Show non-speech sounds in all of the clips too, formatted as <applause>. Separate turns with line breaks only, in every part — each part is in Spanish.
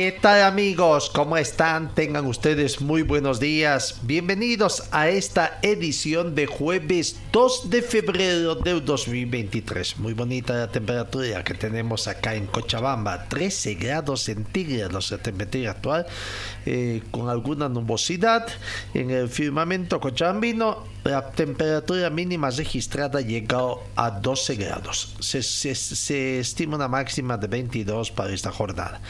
¿Qué tal amigos? ¿Cómo están? Tengan ustedes muy buenos días. Bienvenidos a esta edición de jueves 2 de febrero del 2023. Muy bonita la temperatura que tenemos acá en Cochabamba. 13 grados centígrados la temperatura actual, con alguna nubosidad en el firmamento cochabambino. La temperatura mínima registrada llegado a 12 grados. Se, se- se estima una máxima de 22 para esta jornada.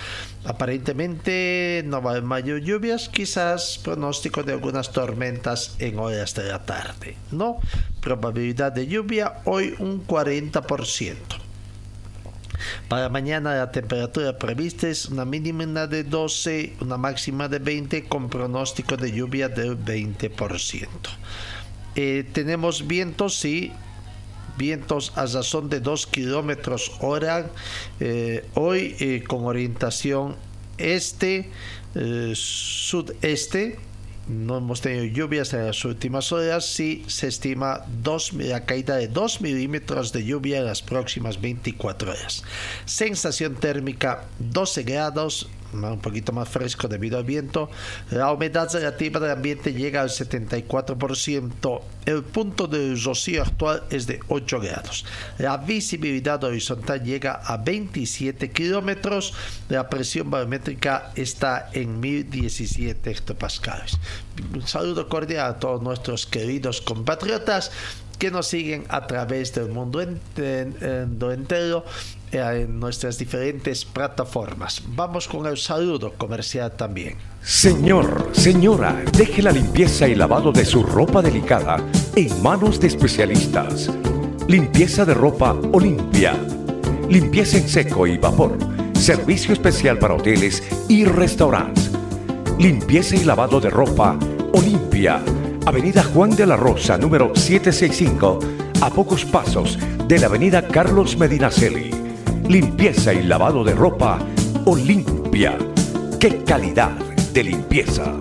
Aparentemente no va a haber mayor lluvias, quizás pronóstico de algunas tormentas en horas de la tarde. No, probabilidad de lluvia hoy un 40%. Para mañana la temperatura prevista es una mínima de 12, una máxima de 20 con pronóstico de lluvia del 20%. Eh, tenemos vientos, sí, vientos a razón de 2 kilómetros hora. eh, hoy eh, con orientación este, eh, sudeste. No hemos tenido lluvias en las últimas horas. Sí se estima dos, la caída de 2 milímetros de lluvia en las próximas 24 horas. Sensación térmica 12 grados, un poquito más fresco debido al viento. La humedad relativa del ambiente llega al 74%. El punto de rocío actual es de 8 grados. La visibilidad horizontal llega a 27 kilómetros. La presión barométrica está en 1017 hectopascales. Un saludo cordial a todos nuestros queridos compatriotas que nos siguen a través del mundo ente- entero eh, en nuestras diferentes plataformas. Vamos con el saludo comercial también.
Señor, señora, deje la limpieza y lavado de su ropa delicada en manos de especialistas. Limpieza de ropa Olimpia. Limpieza en seco y vapor. Servicio especial para hoteles y restaurantes. Limpieza y lavado de ropa Olimpia. Avenida Juan de la Rosa, número 765, a pocos pasos de la Avenida Carlos Medinaceli. Limpieza y lavado de ropa Olimpia. ¡Qué calidad de limpieza!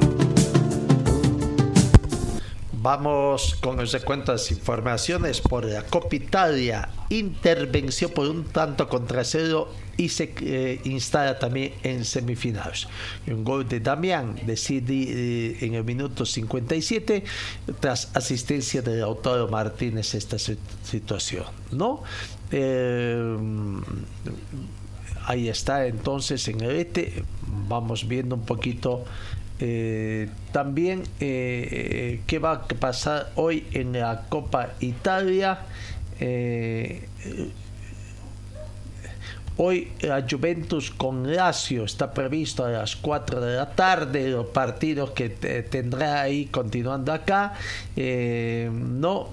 Vamos con el las informaciones por la Copa Italia. Intervención por un tanto contra cero y se eh, instala también en semifinales. Un gol de Damián decide eh, en el minuto 57 tras asistencia de Lautaro Martínez esta si- situación, ¿no? Eh, ahí está entonces en el este vamos viendo un poquito también qué va a pasar hoy en la Copa Italia Hoy la Juventus con Lazio está previsto a las 4 de la tarde, los partidos que te- tendrá ahí continuando acá. Eh, no,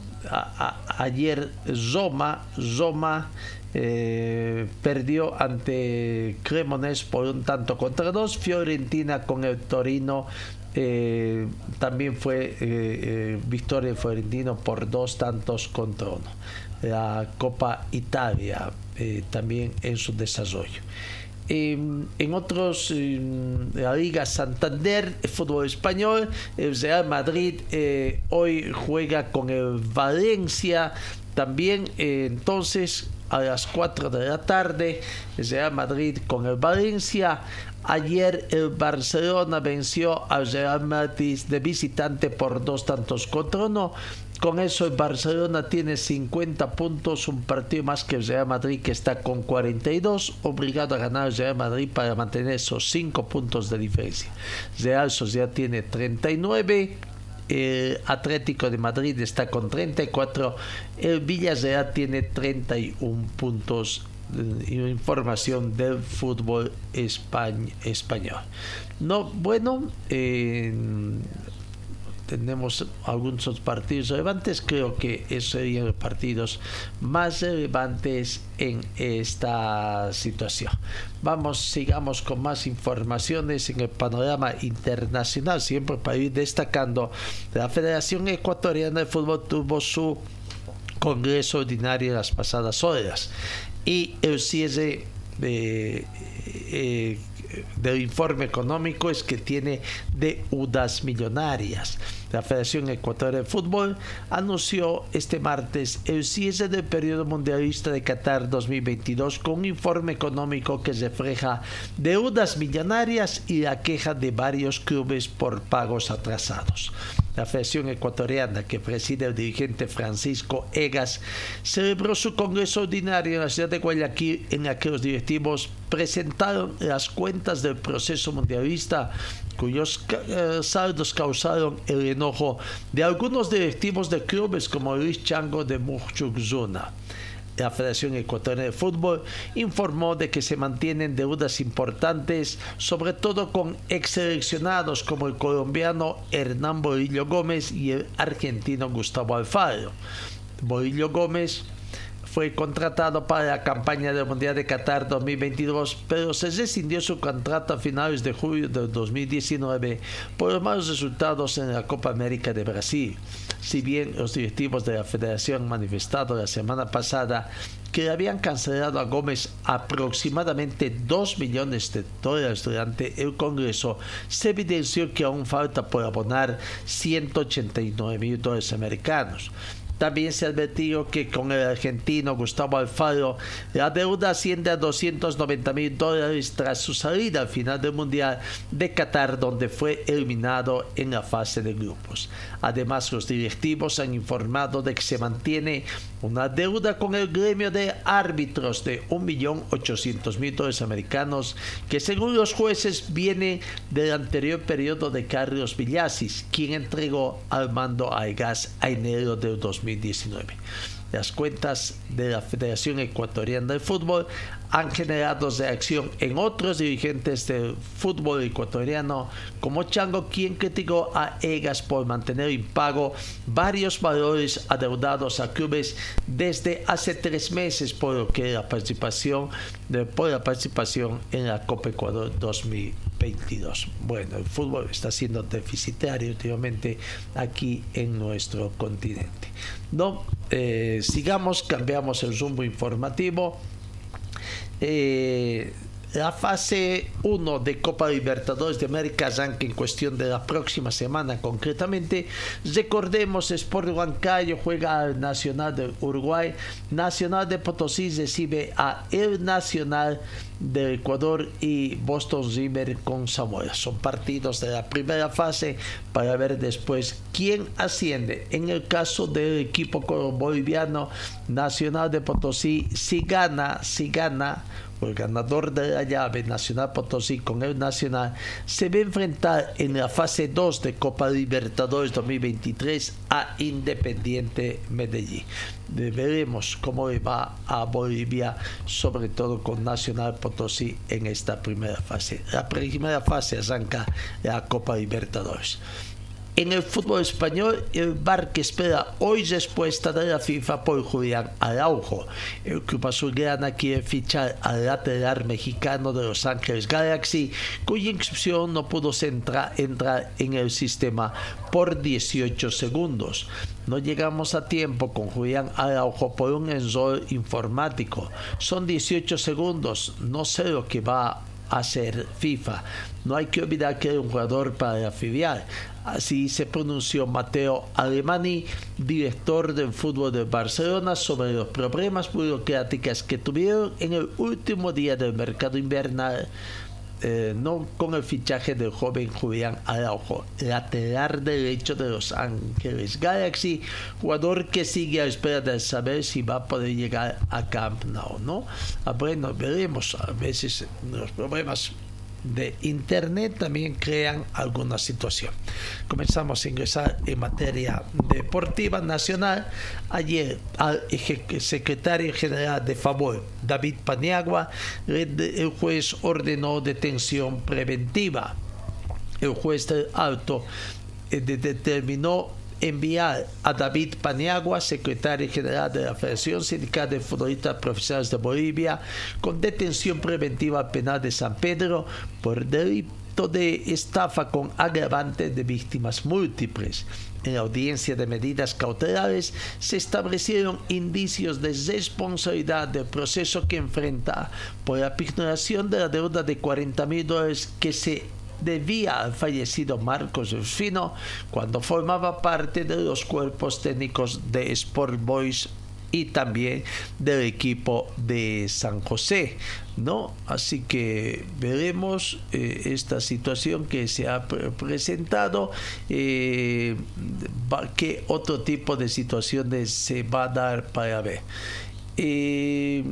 ayer Roma, Roma eh, perdió ante Cremonese por un tanto contra dos. Fiorentina con el Torino eh, también fue victoria de Fiorentino por dos tantos contra uno. La Copa Italia eh, también en su desarrollo. Eh, en otros, eh, la Liga Santander, el fútbol español, el Real Madrid eh, hoy juega con el Valencia. También eh, entonces a las 4 de la tarde, el Real Madrid con el Valencia. Ayer el Barcelona venció al Real Madrid de visitante por dos tantos contra uno. Con eso el Barcelona tiene 50 puntos, un partido más que el Real Madrid que está con 42, obligado a ganar el Real Madrid para mantener esos 5 puntos de diferencia. Real Sociedad tiene 39 el Atlético de Madrid está con 34, el Villarreal tiene 31 puntos información del fútbol español. No, bueno, tenemos algunos partidos relevantes, creo que esos serían los partidos más relevantes en esta situación. Vamos, sigamos con más informaciones en el panorama internacional, siempre para ir destacando. La Federación Ecuatoriana de Fútbol tuvo su Congreso Ordinario las pasadas horas y el cierre de, eh, del informe económico es que tiene deudas millonarias. La Federación Ecuatoriana de Fútbol anunció este martes el cierre del periodo mundialista de Qatar 2022 con un informe económico que refleja deudas millonarias y la queja de varios clubes por pagos atrasados. La Federación Ecuatoriana, que preside el dirigente Francisco Egas, celebró su congreso ordinario en la ciudad de Guayaquil en la que los directivos presentaron las cuentas del proceso mundialista cuyos eh, saldos causaron el enojo de algunos directivos de clubes como Luis Chango de Muchuczuna. La Federación Ecuatoriana de Fútbol informó de que se mantienen deudas importantes, sobre todo con ex seleccionados como el colombiano Hernán Borillo Gómez y el argentino Gustavo Alfaro. Borillo Gómez fue contratado para la campaña del Mundial de Qatar 2022, pero se rescindió su contrato a finales de julio de 2019 por los malos resultados en la Copa América de Brasil. Si bien los directivos de la federación han manifestado la semana pasada que habían cancelado a Gómez aproximadamente 2 millones de dólares durante el Congreso, se evidenció que aún falta por abonar 189 mil dólares americanos. También se advirtió que con el argentino Gustavo Alfaro la deuda asciende a 290 mil dólares tras su salida al final del Mundial de Qatar, donde fue eliminado en la fase de grupos. Además, los directivos han informado de que se mantiene una deuda con el gremio de árbitros de 1.800.000 dólares americanos, que según los jueces viene del anterior periodo de Carlos Villasis, quien entregó al mando a EGAS a enero del 2019. Las cuentas de la Federación Ecuatoriana de Fútbol han generado reacción en otros dirigentes del fútbol ecuatoriano, como Chango, quien criticó a Egas por mantener impago varios valores adeudados a clubes desde hace tres meses por lo que la participación por la participación en la Copa Ecuador 2022. Bueno, el fútbol está siendo deficitario últimamente aquí en nuestro continente. No, eh, sigamos, cambiamos el rumbo informativo. Eh, la fase 1 de Copa Libertadores de América arranca en cuestión de la próxima semana concretamente. Recordemos, Sport Huancayo juega al Nacional de Uruguay. Nacional de Potosí recibe a El Nacional de Ecuador y Boston River con Samuel. Son partidos de la primera fase para ver después quién asciende. En el caso del equipo boliviano Nacional de Potosí, si gana, si gana el ganador de la llave Nacional Potosí con el Nacional se va a enfrentar en la fase 2 de Copa Libertadores 2023 a Independiente Medellín. Veremos cómo va a Bolivia, sobre todo con Nacional Potosí en esta primera fase. La primera fase arranca la Copa Libertadores. En el fútbol español, el bar que espera hoy respuesta de la FIFA por Julián Araujo. El club azulgrana quiere fichar al lateral mexicano de Los Ángeles Galaxy, cuya inscripción no pudo entrar en el sistema por 18 segundos. No llegamos a tiempo con Julián Araujo por un error informático. Son 18 segundos. No sé lo que va a hacer FIFA. No hay que olvidar que es un jugador para afiliar. Así se pronunció Mateo Alemani, director del fútbol de Barcelona, sobre los problemas burocráticos que tuvieron en el último día del mercado invernal. Eh, no con el fichaje del joven Julián Araujo, lateral derecho de Los Ángeles Galaxy, jugador que sigue a espera de saber si va a poder llegar a Camp Nou, ¿no? Ah, bueno, veremos, a veces los problemas de internet también crean alguna situación. Comenzamos a ingresar en materia deportiva nacional. Ayer al secretario general de favor, David Paniagua, el juez ordenó detención preventiva. El juez del alto eh, determinó enviar a David Paniagua, secretario general de la Federación Sindical de Futbolistas Profesionales de Bolivia, con detención preventiva penal de San Pedro por delito de estafa con agravante de víctimas múltiples. En la audiencia de medidas cautelares se establecieron indicios de responsabilidad del proceso que enfrenta por la ignoración de la deuda de 40 mil dólares que se debía al fallecido Marcos Rufino cuando formaba parte de los cuerpos técnicos de Sport Boys y también del equipo de San José, ¿no? Así que veremos eh, esta situación que se ha presentado, eh, qué otro tipo de situaciones se va a dar para ver. Eh,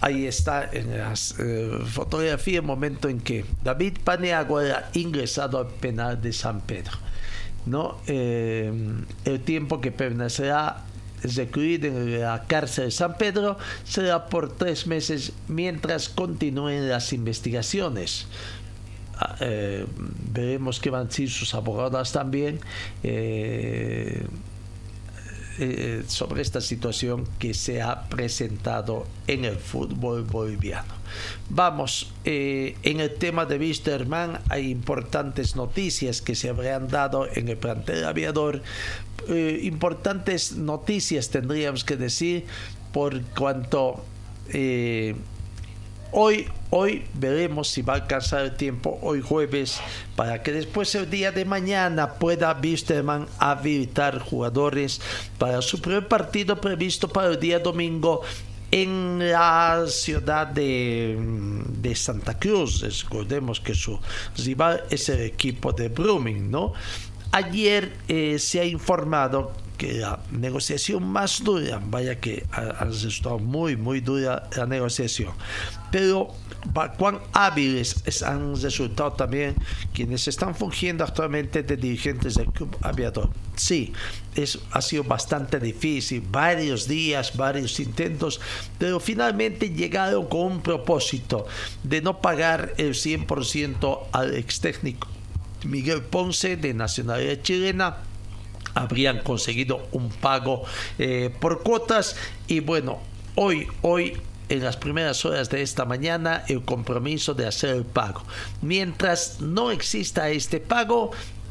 ahí está en las eh, fotografías el momento en que David Paneagua era ingresado al penal de San Pedro. ¿no? Eh, el tiempo que permanecerá recluido en la cárcel de San Pedro será por tres meses mientras continúen las investigaciones. Ah, eh, veremos qué van a decir sus abogadas también. Eh, sobre esta situación que se ha presentado en el fútbol boliviano. Vamos, eh, en el tema de Wisterman hay importantes noticias que se habrían dado en el plantel aviador. Eh, importantes noticias tendríamos que decir por cuanto Hoy, hoy veremos si va a alcanzar el tiempo, hoy jueves, para que después el día de mañana pueda Wisterman habilitar jugadores para su primer partido previsto para el día domingo en la ciudad de, de, Santa Cruz. Recordemos que su rival es el equipo de Brumming, ¿no? Ayer eh, se ha informado que la negociación más dura, vaya que ha, resultado muy, muy dura la negociación, pero cuán hábiles han resultado también quienes están fungiendo actualmente de dirigentes del club aviador. Sí, es, ha sido bastante difícil, varios días, varios intentos, pero finalmente llegaron con un propósito de no pagar el 100% al ex técnico Miguel Ponce de nacionalidad chilena habrían conseguido un pago eh, por cuotas y bueno, hoy, hoy en las primeras horas de esta mañana el compromiso de hacer el pago. Mientras no exista este pago,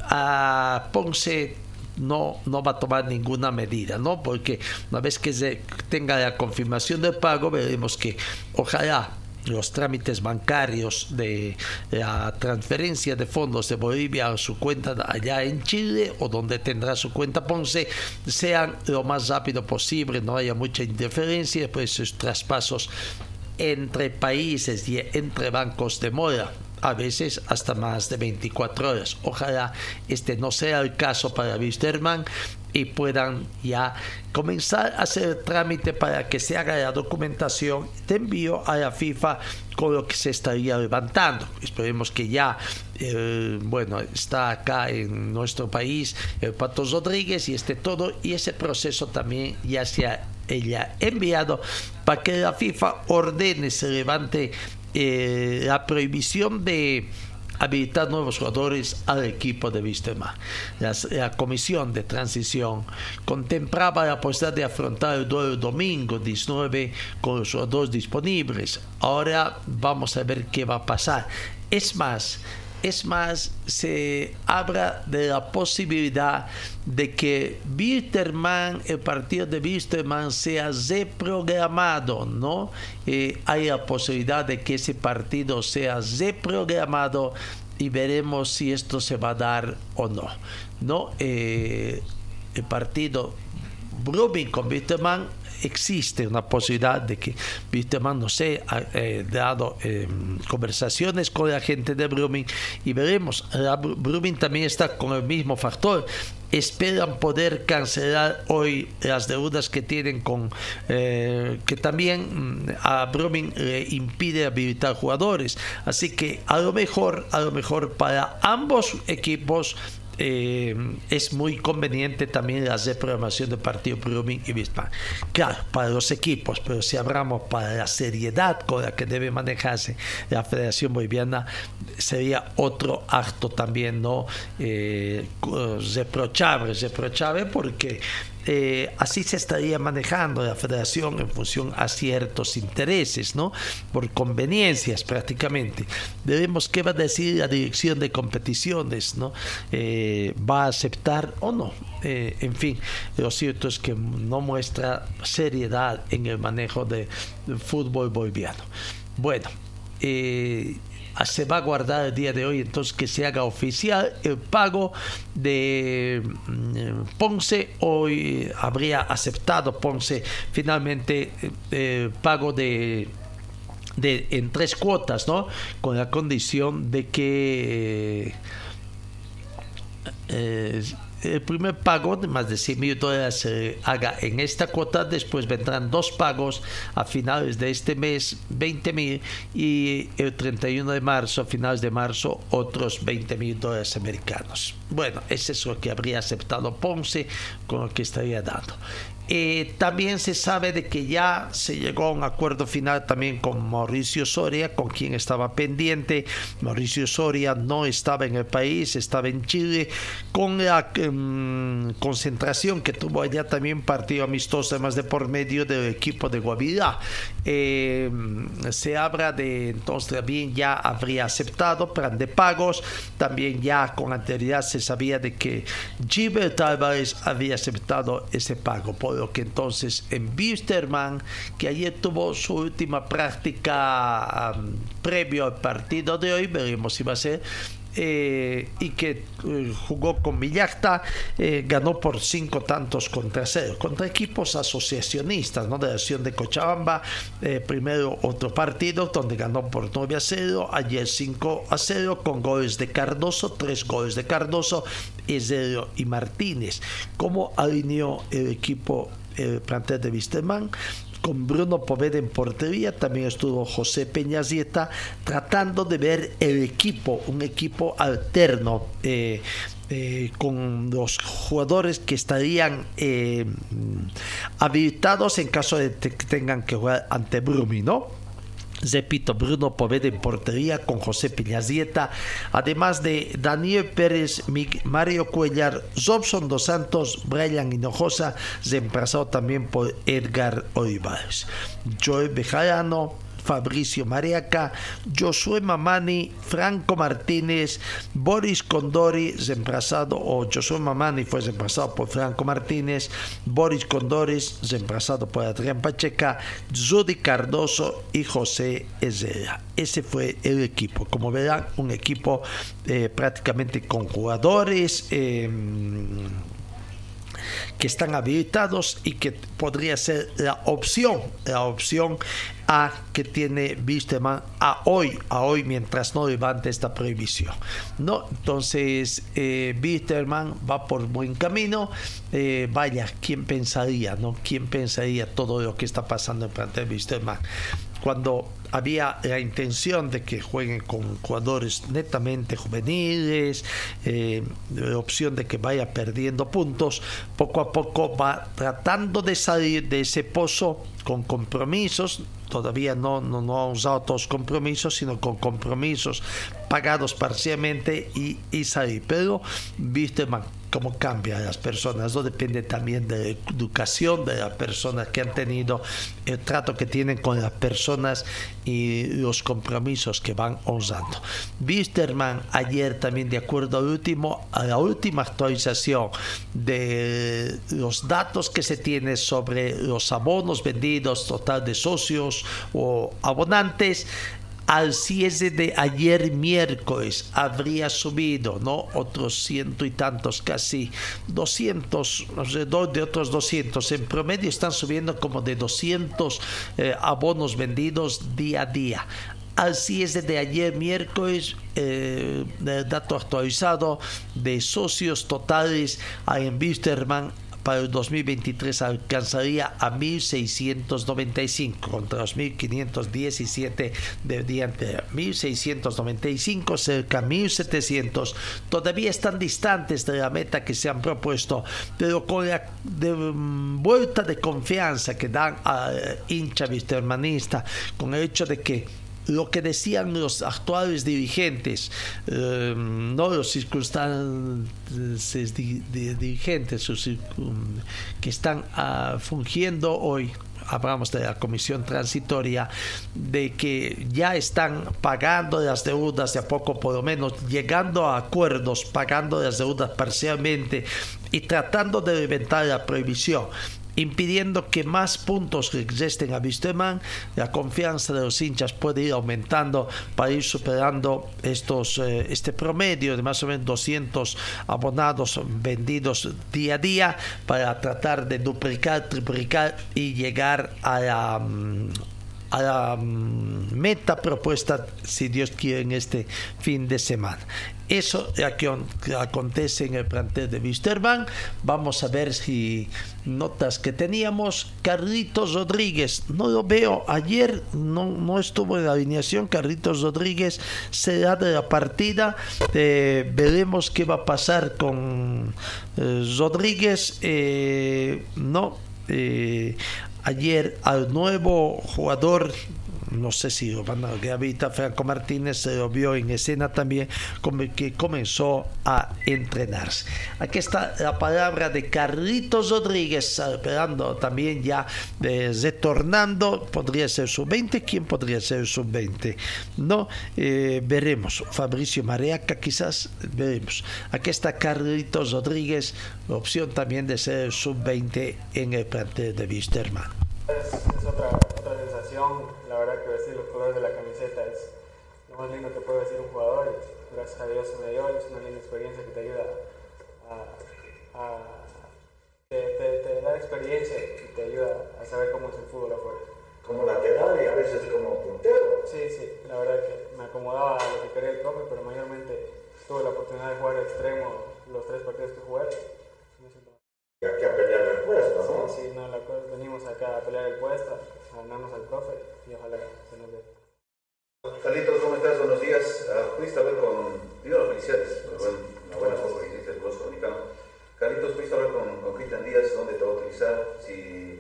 a Ponce no, no va a tomar ninguna medida, ¿no? Porque una vez que se tenga la confirmación del pago, veremos que ojalá los trámites bancarios de la transferencia de fondos de Bolivia a su cuenta allá en Chile o donde tendrá su cuenta Ponce sean lo más rápido posible, no haya mucha interferencia, pues sus traspasos entre países y entre bancos de mora a veces hasta más de 24 horas. Ojalá este no sea el caso para Wisterman y puedan ya comenzar a hacer trámite para que se haga la documentación de envío a la FIFA con lo que se estaría levantando. Esperemos que ya, eh, bueno, está acá en nuestro país el Pato Rodríguez y esté todo y ese proceso también ya se ha enviado para que la FIFA ordene, se levante eh, la prohibición de habilitar nuevos jugadores al equipo de Vistema. La, comisión de transición contemplaba la posibilidad de afrontar el duelo domingo 19 con los jugadores disponibles. Ahora vamos a ver qué va a pasar. Es más, es más, se habla de la posibilidad de que Wilterman, el partido de Wilterman sea reprogramado, ¿no? Eh, hay la posibilidad de que ese partido sea reprogramado y veremos si esto se va a dar o no, ¿no? Eh, el partido con Wilterman existe una posibilidad de que Wisterman, no sé, ha eh, dado em, conversaciones con la gente de Brumming y veremos. Brumming también está con el mismo factor esperan poder cancelar hoy las deudas que tienen con eh, que también mm, a Brumming le impide habilitar jugadores así que a lo mejor a lo mejor para ambos equipos eh, es muy conveniente también hacer programación de partido Brumming y Bismarck. Claro, para los equipos, pero si hablamos para la seriedad con la que debe manejarse la Federación Boliviana, sería otro acto también no eh, reprochable, reprochable porque eh, así se estaría manejando la federación en función a ciertos intereses, ¿no? Por conveniencias prácticamente. Veremos qué va a decir la dirección de competiciones, ¿no? Eh, ¿Va a aceptar o no? Eh, en fin, lo cierto es que no muestra seriedad en el manejo del fútbol boliviano. Bueno, se va a guardar el día de hoy entonces que se haga oficial el pago de mm, Ponce hoy habría aceptado Ponce finalmente el eh, pago de de, en tres cuotas, ¿no? Con la condición de que eh, el primer pago de más de 100 mil dólares se haga en esta cuota, después vendrán dos pagos a finales de este mes, 20 mil, y el 31 de marzo, a finales de marzo, otros 20 mil dólares americanos. Bueno, ese es lo que habría aceptado Ponce con lo que estaría dando. Eh, también se sabe de que ya se llegó a un acuerdo final también con Mauricio Soria, con quien estaba pendiente. Mauricio Soria no estaba en el país, estaba en Chile, con la em, concentración que tuvo allá también partido amistoso, además de por medio del equipo de Guavirá. Em, se habla de entonces también ya habría aceptado plan de pagos, también ya con anterioridad se sabía de que Gilbert Álvarez había aceptado ese pago que entonces en Bisterman, que ayer tuvo su última práctica previo al partido de hoy, veremos si va a ser, eh, y que eh, jugó con Villacta, eh, ganó por cinco tantos contra cero, contra equipos asociacionistas, ¿no? De la acción de Cochabamba, primero otro partido donde ganó por 9 a 0, ayer 5 a 0 con goles de Cardoso, tres goles de Cardoso, Ezero y Martínez. ¿Cómo alineó el equipo el plantel de Wisterman con Bruno Poveda en portería, también estuvo José Peñazieta tratando de ver el equipo, un equipo alterno. Eh, eh, con los jugadores que estarían eh, habilitados en caso de que tengan que jugar ante Brumi, ¿no? Repito, Bruno Poveda en portería con José Piñazieta, además de Daniel Pérez, Mario Cuellar, Robson Dos Santos, Brian Hinojosa, reemplazado también por Edgar Olivares. Joe Bejarano, Fabricio Mariaca, Josué Mamani, Franco Martínez, Boris Condori, reemplazado, o Josué Mamani fue reemplazado por Franco Martínez, Boris Condori, reemplazado por Adrián Pacheca, Judy Cardoso y José Ezera. Ese fue el equipo. Como verán, un equipo eh, prácticamente con jugadores. Em, que están habilitados y que podría ser la opción, la opción A que tiene Wisterman a hoy, a hoy mientras no levante esta prohibición. No, entonces eh, va por buen camino. Eh, vaya, ¿quién pensaría, no? ¿Quién pensaría todo lo que está pasando en plantel Wisterman? Cuando había la intención de que jueguen con jugadores netamente juveniles, eh, la opción de que vaya perdiendo puntos, poco a poco va tratando de salir de ese pozo con compromisos, todavía no, no, no ha usado todos compromisos, sino con compromisos pagados parcialmente y, y salir. Pero, viste, cómo cambian las personas, no depende también de la educación de las personas que han tenido, el trato que tienen con las personas y los compromisos que van usando. Wisterman ayer también de acuerdo al último, a la última actualización de los datos que se tiene sobre los abonos vendidos, total de socios o abonantes, al cierre de ayer miércoles habría subido, ¿no? Otros ciento y tantos, casi 200, alrededor de otros 200. En promedio están subiendo como de 200 eh, abonos vendidos día a día. Así es desde ayer miércoles, eh, el dato actualizado de socios totales en Wisterman para el 2023 alcanzaría a 1.695 contra los 1.517 del día anterior. 1.695 cerca 1.700 todavía están distantes de la meta que se han propuesto, pero con la mm, vuelta de confianza que dan al hincha vistermanista, con el hecho de que lo que decían los actuales dirigentes, eh, no los circunstantes dirigentes que están uh, fungiendo hoy hablamos de la comisión transitoria, de que ya están pagando las deudas de a poco, por lo menos llegando a acuerdos, pagando las deudas parcialmente y tratando de inventar la prohibición impidiendo que más puntos resten a Wisterman, la confianza de los hinchas puede ir aumentando para ir superando estos, eh, este promedio de más o menos 200 abonados vendidos día a día para tratar de duplicar, triplicar y llegar a la... Mm, a la mm, meta propuesta, si Dios quiere, en este fin de semana. Eso que acontece en el plantel de Wisterman. Vamos a ver si notas que teníamos. Carlitos Rodríguez, no lo veo. Ayer no, no estuvo en la alineación. Carlitos Rodríguez será de la partida. Eh, veremos qué va a pasar con eh, Rodríguez. Eh, no. ayer al nuevo jugador no sé si que habita Franco Martínez se lo vio en escena también, como que comenzó a entrenarse. Aquí está la palabra de Carlitos Rodríguez, esperando también ya eh, retornando, podría ser su 20, ¿quién podría ser su 20? No, eh, veremos. Fabricio Mareaca quizás, veremos. Aquí está Carlitos Rodríguez, opción también de ser sub-20 en el plantel de Wisterman.
Es, otra sensación la verdad que vestir los colores de la camiseta es lo más lindo que puede decir un jugador y gracias a Dios se me dio, es una linda experiencia que te ayuda a, te, da experiencia y te ayuda a saber cómo es el fútbol afuera.
Como lateral y a veces como puntero.
Sí, sí, la verdad que me acomodaba a lo que quería el profe, pero mayormente tuve la oportunidad de jugar extremo los tres partidos que jugué.
Y aquí a pelear el puesto, ¿no?
Sí, sí, no, la, venimos acá a pelear el puesto, a ganarnos al profe y ojalá se nos dé.
Carlitos, ¿cómo estás? Buenos días. Uh, ¿Pudiste hablar con, digo los felicidades, una buena cosa que hiciste el Dominicano. Carlitos, ¿pudiste hablar con, Cristian Díaz dónde te va a utilizar? Si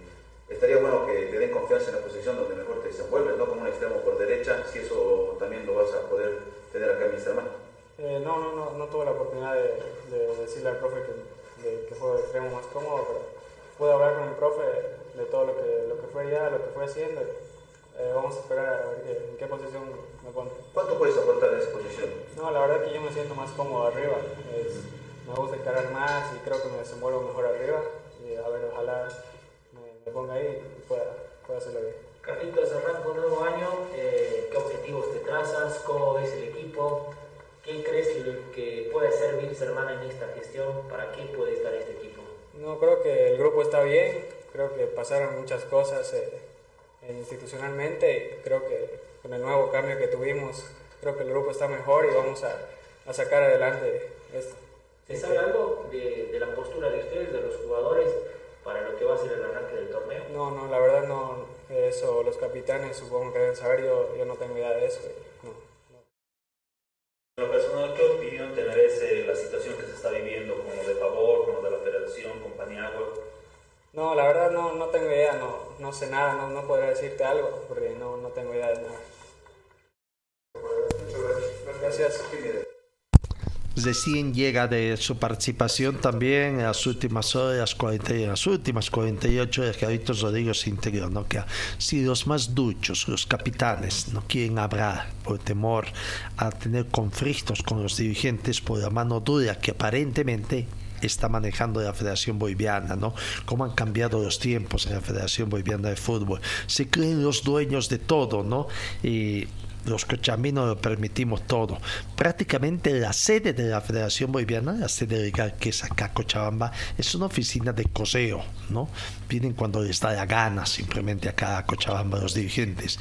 estaría bueno que te den confianza en la posición donde mejor te desenvuelves, ¿no? Como un extremo por derecha, si eso también lo vas a poder tener acá en mi hermano.
Eh, no, no, no, no tuve la oportunidad de, de decirle al profe que fue de extremo más cómodo, pero pude hablar con el profe de todo lo que, lo que fue ya, lo que fue haciendo. Eh, vamos a esperar a ver en qué posición me pone.
¿Cuánto puedes aportar en esa posición?
No, la verdad que yo me siento más cómodo arriba. me gusta encarar más y creo que me desenvuelvo mejor arriba. Y a ver, ojalá me, ponga ahí y pueda, pueda hacerlo bien.
Carlitos, arranca un nuevo año. Eh, ¿Qué objetivos te trazas? ¿Cómo ves el equipo? ¿Qué crees que, puede ser Wilstermann en esta gestión? ¿Para qué puede estar este equipo?
No, creo que el grupo está bien, creo que pasaron muchas cosas eh, institucionalmente, creo que con el nuevo cambio que tuvimos, creo que el grupo está mejor y vamos a, a sacar adelante esto.
¿Se sabe algo de, de, la postura de ustedes, de los jugadores, para lo que va a ser el arranque del torneo?
No, no, la verdad no, eso los capitanes supongo que deben saber, yo, yo no tengo idea de eso. No.
En lo personal, ¿qué opinión te merece la situación que se está viviendo como de favor, como de la Federación, compañía Agua?
No, la verdad no, no tengo idea, no, no sé nada, no, no podría decirte algo porque no, no tengo idea de nada. Gracias
recién llega de su participación también en las últimas horas, 40, las últimas 48 horas, Carlitos Rodríguez interior, ¿no? que si los más duchos, los capitanes, no quieren hablar por temor a tener conflictos con los dirigentes por la mano dura que aparentemente está manejando la Federación Boliviana, ¿no? Cómo han cambiado los tiempos en la Federación Boliviana de Fútbol. Se creen los dueños de todo, ¿no? Y los cochabambinos lo permitimos todo. Prácticamente la sede de la Federación Boliviana, la sede legal que es acá Cochabamba, es una oficina de coseo, ¿no? Vienen cuando les da la gana simplemente acá a Cochabamba los dirigentes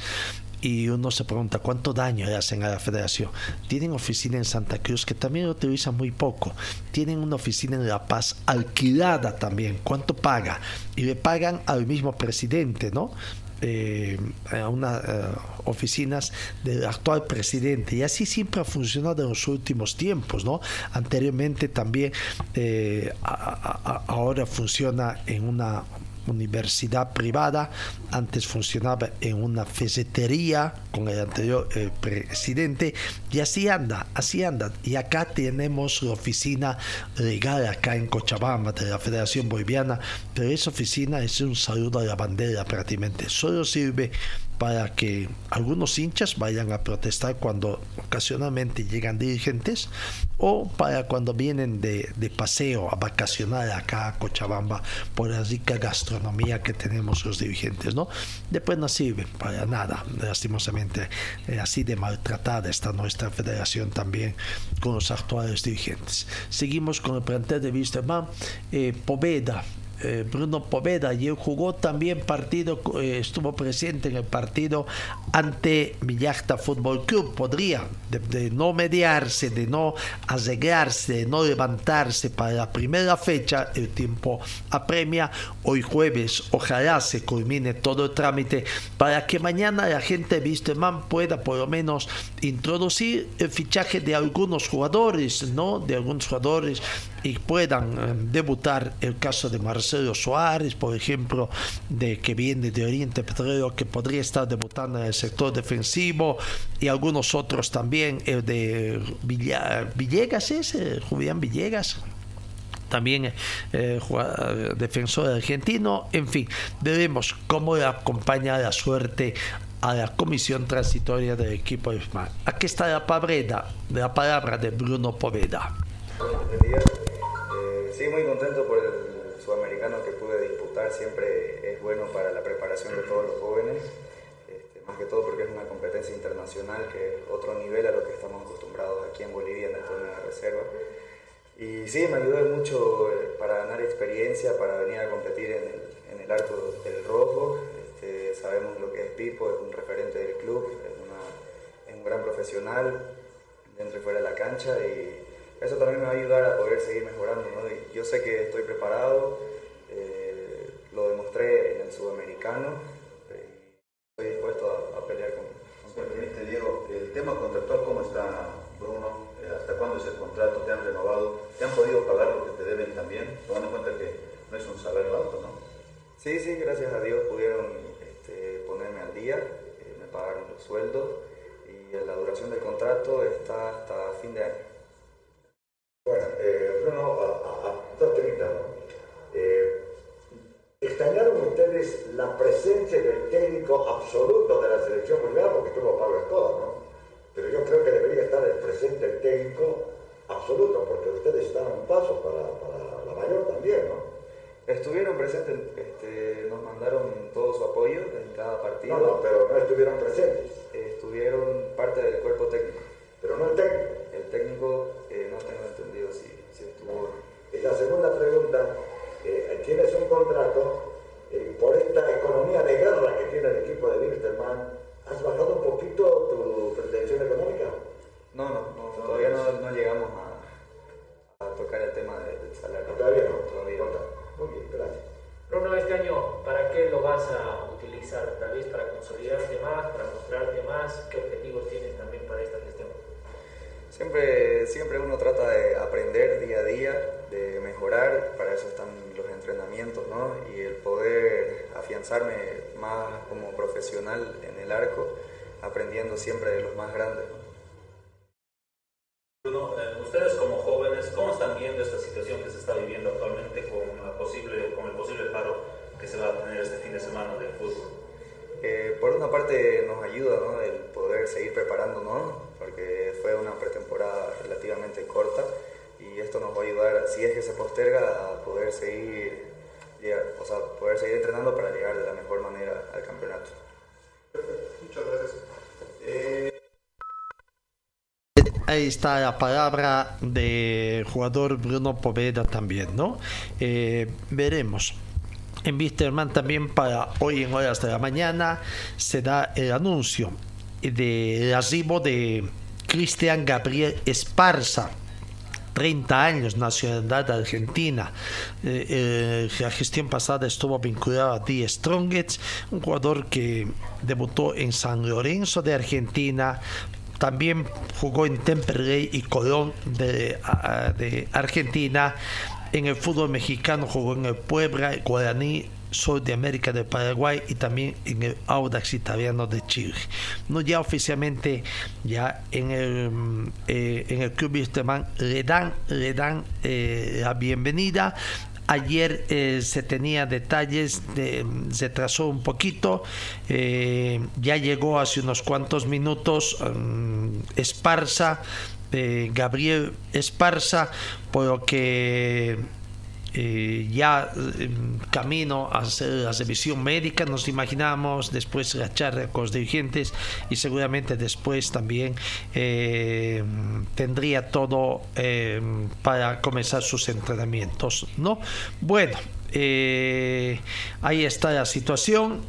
y uno se pregunta cuánto daño le hacen a la federación. Tienen oficina en Santa Cruz que también lo utilizan muy poco. Tienen una oficina en La Paz alquilada también. ¿Cuánto paga? Y le pagan al mismo presidente, ¿no? Eh, a unas eh, oficinas del actual presidente y así siempre ha funcionado en los últimos tiempos no anteriormente también eh, ahora funciona en una universidad privada, antes funcionaba en una fesetería con el anterior presidente. Y así anda, así anda. Y acá tenemos la oficina legal acá en Cochabamba de la Federación Boliviana, pero esa oficina es un saludo a la bandera prácticamente, solo sirve para que algunos hinchas vayan a protestar cuando ocasionalmente llegan dirigentes o para cuando vienen de, paseo a vacacionar acá a Cochabamba por la rica gastronomía que tenemos los dirigentes, ¿no? Después no sirve para nada, lastimosamente, eh, así de maltratada está nuestra federación también con los actuales dirigentes. Seguimos con el plantel de Wisterman, eh, Poveda, eh, Bruno Poveda y él jugó también partido, eh, estuvo presente en el partido ante Villachta Fútbol Club. Podría, de, no mediarse, de no arreglarse, de no levantarse para la primera fecha, el tiempo apremia. Hoy jueves, ojalá se culmine todo el trámite para que mañana la gente de Man pueda por lo menos introducir el fichaje de algunos jugadores, ¿no? De algunos jugadores y puedan eh, debutar el caso de Marcelo Suárez, por ejemplo, de que viene de Oriente Petrolero, que podría estar debutando en el sector defensivo, y algunos otros también, el de Villegas, es Julián Villegas, también eh, defensor argentino, en fin, veremos cómo le acompaña la suerte a la comisión transitoria del equipo de Aquí está la palabra, la palabra de Bruno Poveda.
Sí, muy contento por el sudamericano que pude disputar. Siempre es bueno para la preparación de todos los jóvenes, este, más que todo porque es una competencia internacional que es otro nivel a lo que estamos acostumbrados aquí en Bolivia en el torneo de reserva. Y sí, me ayudó mucho eh, para ganar experiencia, para venir a competir en el, en el arco del rojo. Este, sabemos lo que es Pipo, es un referente del club, es, es un gran profesional dentro y fuera de la cancha y eso también me va a ayudar a poder seguir mejorando. yo sé que estoy preparado, eh, lo demostré en el sudamericano y estoy dispuesto a, pelear con,
con Diego, el tema contractual, ¿cómo está, Bruno? Eh, ¿Hasta cuándo es el contrato? ¿Te han renovado? ¿Te han podido pagar lo que te deben también? Tomando en cuenta que no es un salario alto, ¿no?
Sí, sí, gracias a Dios pudieron este, ponerme al día, eh, me pagaron los sueldos y la duración del contrato está hasta fin de año.
Bueno, eh, Bruno, a, a, eh, ¿extrañaron ustedes la presencia del técnico absoluto de la selección mundial? Porque estuvo Pablo Escobar, ¿no? Pero yo creo que debería estar el presente el técnico absoluto, porque ustedes están a un paso para, para la mayor también, ¿no?
Estuvieron presentes, este, nos mandaron todo su apoyo en cada partido.
No, no, pero no estuvieron presentes.
estuvieron parte del cuerpo técnico.
Pero no el técnico.
El técnico eh, no tengo.
Y la segunda pregunta, eh, tienes un contrato eh, por esta economía de guerra que tiene el equipo de Wilstermann, ¿has bajado un poquito tu pretensión económica?
No, no, no todavía no, llegamos a, a, tocar el tema del salario.
Todavía no, todavía no. Muy bien, gracias.
Bruno, este año, ¿para qué lo vas a utilizar? Tal vez para consolidarte más, para mostrarte más. ¿Qué objetivos tienes también para esta gestión?
Siempre, siempre uno trata de aprender día a día, de mejorar, para eso están los entrenamientos, ¿no? Y el poder afianzarme más como profesional en el arco, aprendiendo siempre de los más grandes.
Bruno, eh, ustedes como jóvenes, ¿cómo están viendo esta situación que se está viviendo actualmente con, posible, con el posible paro que se va a tener este fin de semana del fútbol?
Eh, por una parte nos ayuda ¿no? el poder seguir preparándonos, porque fue una pretemporada relativamente corta y esto nos va a ayudar, si es que se posterga, a poder seguir, o sea, poder seguir entrenando para llegar de la mejor manera al campeonato.
Muchas gracias. Eh,
ahí está la palabra del jugador Bruno Poveda también, ¿no? Eh, veremos. En Wisterman también para hoy en horas de la mañana se da el anuncio del arribo de Cristian Gabriel Esparza 30 años, nacionalidad argentina. Eh, eh, la gestión pasada estuvo vinculado a Die Strongets, un jugador que debutó en San Lorenzo de Argentina, también jugó en Temperley y Colón de, Argentina. En el fútbol mexicano jugó en el Puebla, Guaraní, Sol de América de Paraguay y también en el Audax italiano de Chile. No ya oficialmente ya en el, eh, en el club Wisterman le dan, le dan eh, la bienvenida Ayer eh, se tenía detalles, de, se trazó un poquito, eh, ya llegó hace unos cuantos minutos um, Esparza, Gabriel Esparza, por lo que eh, ya eh, camino a hacer la revisión médica, nos imaginamos, después la charla con los dirigentes y seguramente después también eh, tendría todo para comenzar sus entrenamientos, ¿no? Bueno, ahí está la situación.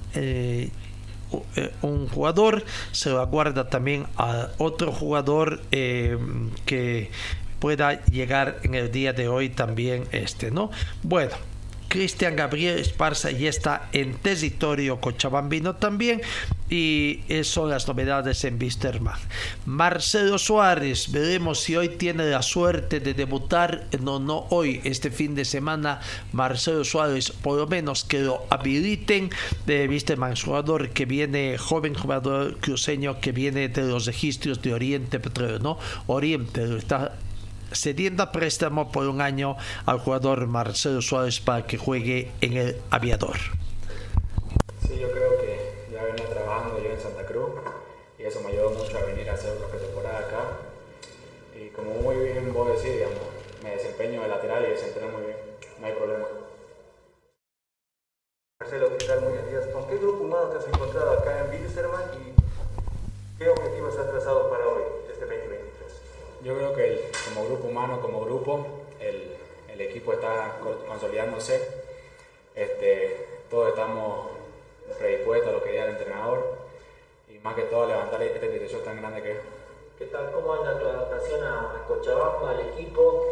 Eh, un jugador se lo aguarda también a otro jugador eh, que pueda llegar en el día de hoy también este, ¿no? Bueno, Cristian Gabriel Esparza ya está en territorio cochabambino también y son las novedades en Wisterman. Marcelo Suárez, veremos si hoy tiene la suerte de debutar, no, no hoy, este fin de semana, Marcelo Suárez, por lo menos que lo habiliten de Wisterman, jugador que viene, joven jugador cruceño que viene de los registros de Oriente Petróleo, ¿no? Oriente, está cediendo a préstamo por un año al jugador Marcelo Suárez para que juegue en el aviador.
Sí, yo creo que ya venía trabajando yo en Santa Cruz y eso me ayudó mucho a venir a hacer una pretemporada acá. Y como muy bien vos decís, digamos, me desempeño de lateral y desempeño muy bien, no hay problema.
Marcelo, ¿qué tal? Muy buenos días. ¿Con qué grupo humano te has encontrado acá en Wilstermann y qué objetivos has trazado para hoy, este 2023?
Yo creo que el, como grupo humano, como grupo, el, el equipo está consolidándose. Este, todos estamos predispuestos a lo que diga el entrenador y más que todo a levantar esta institución tan grande que es.
¿Qué tal? ¿Cómo anda tu adaptación a, a Cochabamba, al equipo?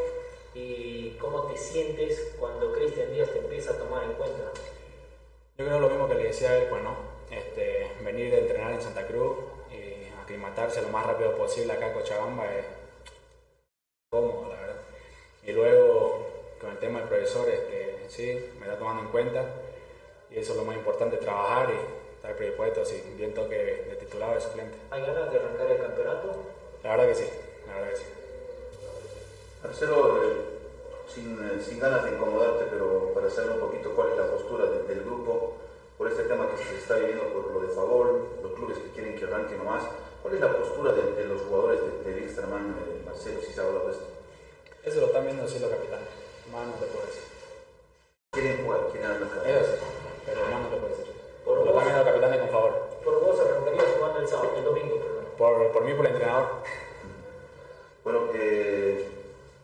¿Y cómo te sientes cuando Cristian Díaz te empieza a tomar en cuenta?
Yo creo lo mismo que le decía a él, pues no, este, venir de entrenar en Santa Cruz y aclimatarse lo más rápido posible acá a Cochabamba es cómodo, la verdad. Y luego, con el tema del profesor, este, sí, me está tomando en cuenta y eso es lo más importante, trabajar y estar predispuesto, sí, bien toque de titular o de suplente.
¿Hay ganas de arrancar el campeonato?
La verdad que sí, la verdad que sí.
Marcelo, eh, sin, eh, sin ganas de incomodarte, pero para saber un poquito cuál es la postura de- del grupo por este tema que se está viviendo por lo de favor, los clubes que quieren que arranque nomás, ¿cuál es la postura de, de los jugadores de, de Wilstermann, eh, Marcelo, si se habla de esto?
Eso lo están viendo los capitanes, más no te puedo decir.
Quieren jugar, quieren arrancar.
Eso sí, pero más no te puedo decir.
Por
lo están viendo los capitanes con favor.
Por vos arrancarías jugando el sábado, el domingo.
Por, por mí, por el entrenador.
Bueno, eh,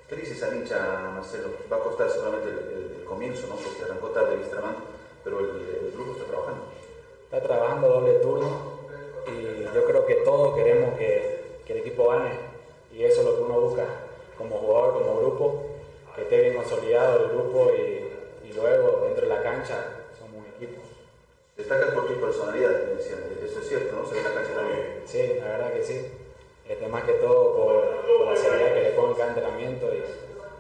¿qué dices al hincha, Marcelo? Va a costar seguramente el, el- el comienzo, ¿no? Porque arrancó tarde Wilstermann, pero el, el grupo está trabajando.
Está trabajando doble turno y yo creo que todos queremos que, que el equipo gane y eso es lo que uno busca como jugador, como grupo, que esté bien consolidado el grupo y, y luego dentro de la cancha somos un equipo.
Destacas por tu personalidad, eso es cierto, ¿no? Se ve la cancha también.
Sí, la verdad que sí. Este, más que todo por, por la seriedad que le pongo en cada entrenamiento y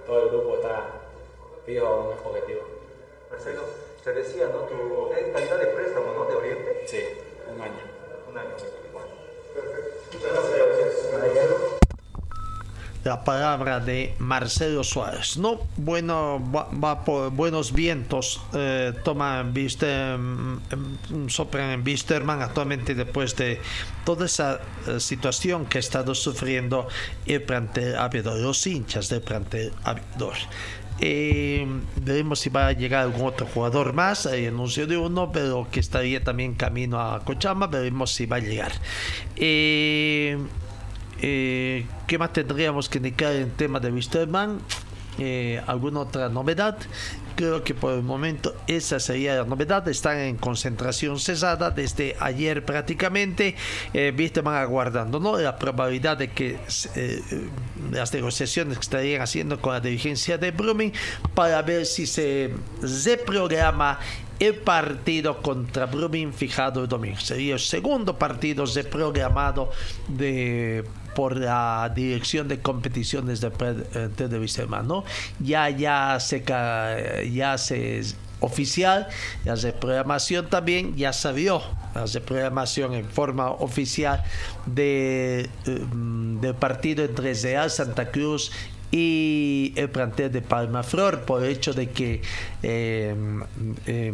todo el grupo está fijo a un objetivo.
Marcelo, te decía, ¿no? Tu calidad de préstamo, ¿no? De Oriente.
Sí, un año.
La palabra de Marcelo Suárez. No, bueno, va, va por buenos vientos. Eh, toma Wister, mm, sopran en Wisterman actualmente después de toda esa eh, situación que ha estado sufriendo el plantel aviador, los hinchas del plantel aviador. Eh, veremos si va a llegar algún otro jugador más. Hay anuncio de uno, pero que estaría también camino a Cochama. Veremos si va a llegar. Eh, Eh, ¿Qué más tendríamos que indicar en tema de Wisterman? Eh, ¿Alguna otra novedad? Creo que por el momento esa sería la novedad. Están en concentración cesada desde ayer prácticamente. Eh, Wisterman aguardando ¿no? la probabilidad de que eh, las negociaciones que estarían haciendo con la dirigencia de Brumming para ver si se reprograma el partido contra Brumming fijado el domingo. Sería el segundo partido reprogramado de por la dirección de competiciones de, de ¿no? Ya, ya se, ya se oficial, la reprogramación también ya se vio, la reprogramación en forma oficial de, um, del partido entre Real Santa Cruz y el plantel de Palma Flor por el hecho de que eh, eh,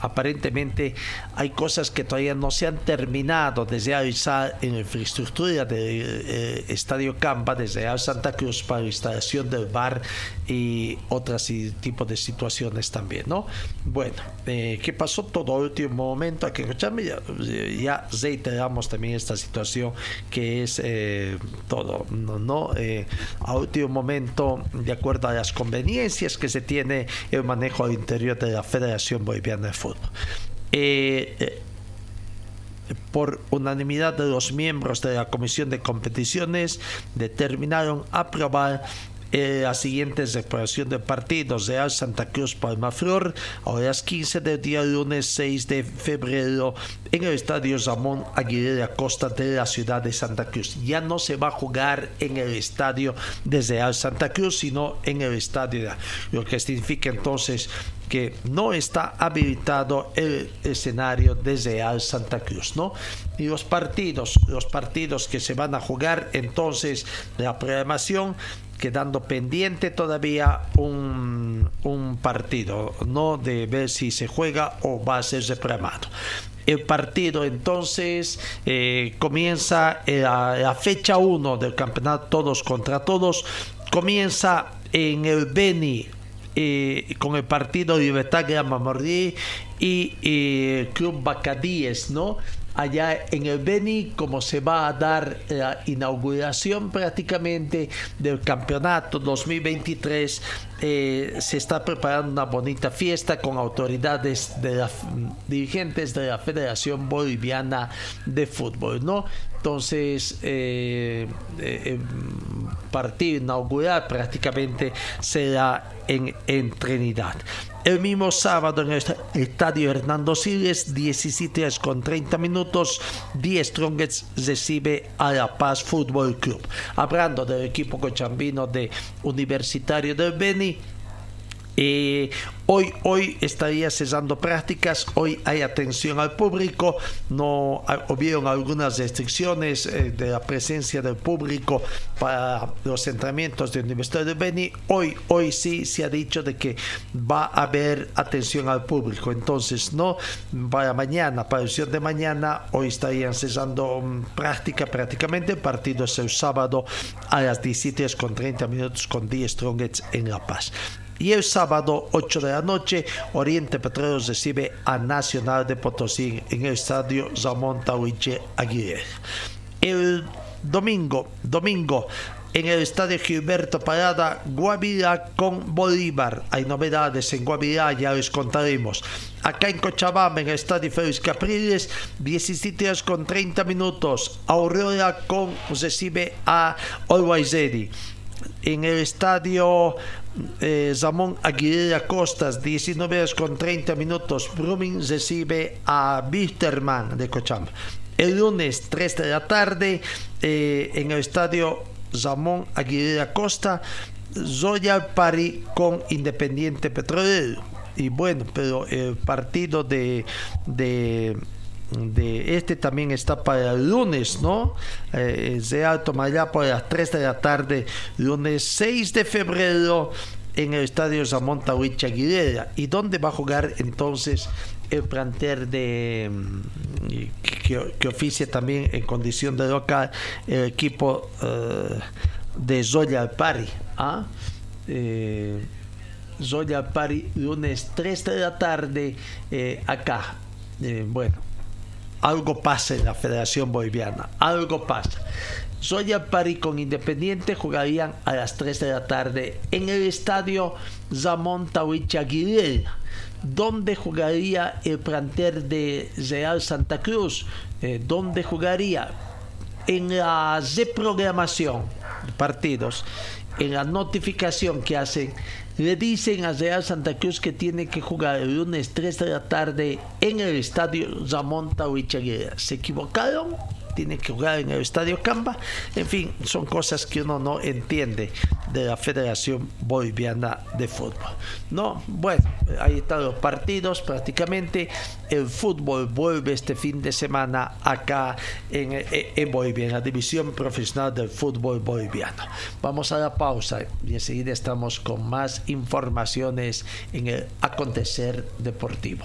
aparentemente hay cosas que todavía no se han terminado de realizar en la infraestructura del eh, Estadio Campa desde Real Santa Cruz para la instalación del bar y otros tipos de situaciones también, ¿no? Bueno, ¿qué pasó todo último momento? Aquí escucharme ya, ya reiteramos también esta situación que es todo, ¿no? ¿no? a último momento de acuerdo a las conveniencias que se tiene el manejo interior de la Federación Boliviana de Fútbol. Eh, eh, por unanimidad de los miembros de la Comisión de Competiciones, determinaron aprobar eh, la siguiente separación de partidos Real Santa Cruz Palmaflor a las 15 del día lunes 6 de febrero en el estadio Ramón Aguilera Costa de la ciudad de Santa Cruz. Ya no se va a jugar en el estadio de Real Santa Cruz, sino en el estadio, lo que significa entonces que no está habilitado el escenario de Real Santa Cruz, ¿no? Y los partidos, los partidos que se van a jugar entonces la programación quedando pendiente todavía un, un partido, no de ver si se juega o va a ser reprogramado el partido entonces eh, comienza eh, la, fecha 1 del campeonato todos contra todos. Comienza en el Beni eh, con el partido Libertad Mordí y Club Bacadíes, ¿no? Allá en el Beni, como se va a dar la inauguración prácticamente del campeonato 2023, eh, se está preparando una bonita fiesta con autoridades de la, dirigentes de la Federación Boliviana de Fútbol, ¿no? Entonces, eh, eh, partido inaugural prácticamente será en, en Trinidad. El mismo sábado en el estadio Hernando Siles, 17 horas con 30 minutos, 10 Strongets recibe a La Paz Fútbol Club. Hablando del equipo cochambino de Universitario del Beni, eh, hoy, hoy estaría cesando prácticas, hoy hay atención al público, no hubieron algunas restricciones eh, de la presencia del público para los entrenamientos de Universidad de Beni. Hoy, hoy sí se ha dicho de que va a haber atención al público. Entonces, no para mañana, para el día de mañana, hoy estarían cesando um, práctica prácticamente. El partido es el sábado a las 17 con 30 minutos con 10 Strongets en La Paz. Y el sábado 8 de la noche, Oriente Petróleo recibe a Nacional de Potosí en el estadio Ramón Tahuiche Aguirre. El domingo, domingo, en el estadio Gilberto Parada, Guavirá con Bolívar. Hay novedades en Guavirá, ya les contaremos. Acá en Cochabamba, en el estadio Félix Capriles, 17 horas con 30 minutos. Aurora con recibe a Always en el estadio eh, Ramón Aguilera Costas, 19 horas con 30 minutos. Brumming recibe a Wisterman de Cochabamba. El lunes, 3 de la tarde, eh, en el estadio Ramón Aguilera Costa, Royal Party con Independiente Petrolero. Y bueno, pero el partido de, de de este también está para el lunes, ¿no? Eh, Real tomará por las 3 de la tarde, lunes 6 de febrero, en el estadio Tahuicha Aguilera. ¿Y dónde va a jugar entonces el planter de mm, que, oficia también en condición de local el equipo eh, de Zoya Pari? ¿ah? Eh, Zoya Pari, lunes 3 de la tarde, eh, acá. Bueno algo pasa en la Federación Boliviana, algo pasa. Royal Party con Independiente jugarían a las 3 de la tarde en el estadio Zamón Aguilera donde jugaría el planter de Real Santa Cruz, eh, donde jugaría en la reprogramación de partidos, en la notificación que hacen, le dicen a Real Santa Cruz que tiene que jugar el lunes 3 de la tarde en el estadio Ramón Tahuichaguera. ¿Se equivocaron? Tiene que jugar en el Estadio Camba. En fin, son cosas que uno no entiende de la Federación Boliviana de Fútbol. No, bueno, ahí están los partidos prácticamente. El fútbol vuelve este fin de semana acá en, en Bolivia, en la división profesional del fútbol boliviano. Vamos a la pausa y enseguida estamos con más informaciones en el acontecer deportivo.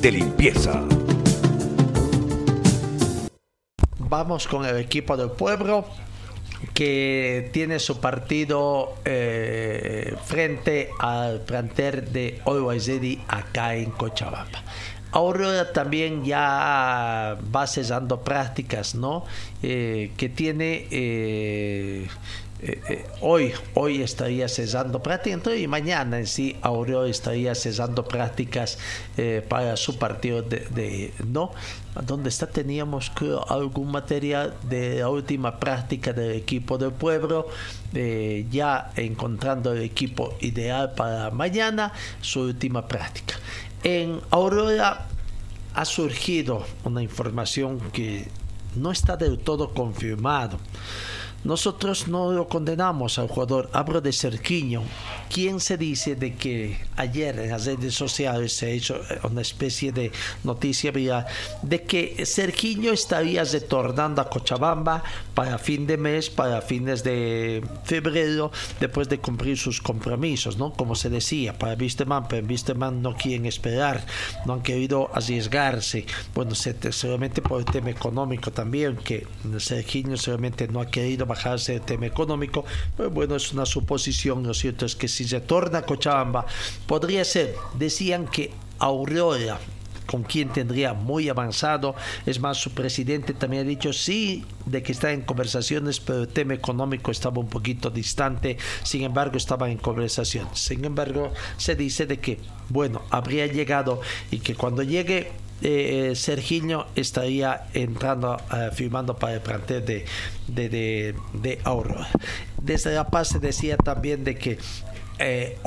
De limpieza.
Vamos con el equipo del pueblo que tiene su partido eh, frente al planter de Olwaizedi acá en Cochabamba. Aurora también ya va cesando prácticas, ¿no? Eh, que tiene eh, eh, eh, hoy, hoy estaría cesando prácticas y mañana en sí Aureo estaría cesando prácticas eh, para su partido de, no donde está teníamos algún material de la última práctica del equipo del pueblo ya encontrando el equipo ideal para mañana su última práctica. En Aurora ha surgido una información que no está del todo confirmado nosotros no lo condenamos al jugador. Hablo de Cerquiño, quien se dice de que ayer en las redes sociales se ha hecho eh, una especie de noticia viral de que Cerquiño estaría retornando a Cochabamba para fin de mes, para fines de febrero, después de cumplir sus compromisos, ¿no? Como se decía, para Wisterman, pero Wisterman no quieren esperar, no han querido arriesgarse. Bueno, seguramente por el tema económico también, que Cerquiño seguramente no ha querido bajarse el tema económico, pero bueno, es una suposición, lo cierto es que si retorna a Cochabamba, podría ser, decían que Aurora, con quien tendría muy avanzado. Es más, su presidente también ha dicho sí de que está en conversaciones, pero el tema económico estaba un poquito distante. Sin embargo, estaba en conversación. Sin embargo, se dice de que, bueno, habría llegado y que cuando llegue eh, Serginho estaría entrando, eh, firmando para el plantel de, de, de, Aurora. Desde La Paz se decía también de que eh,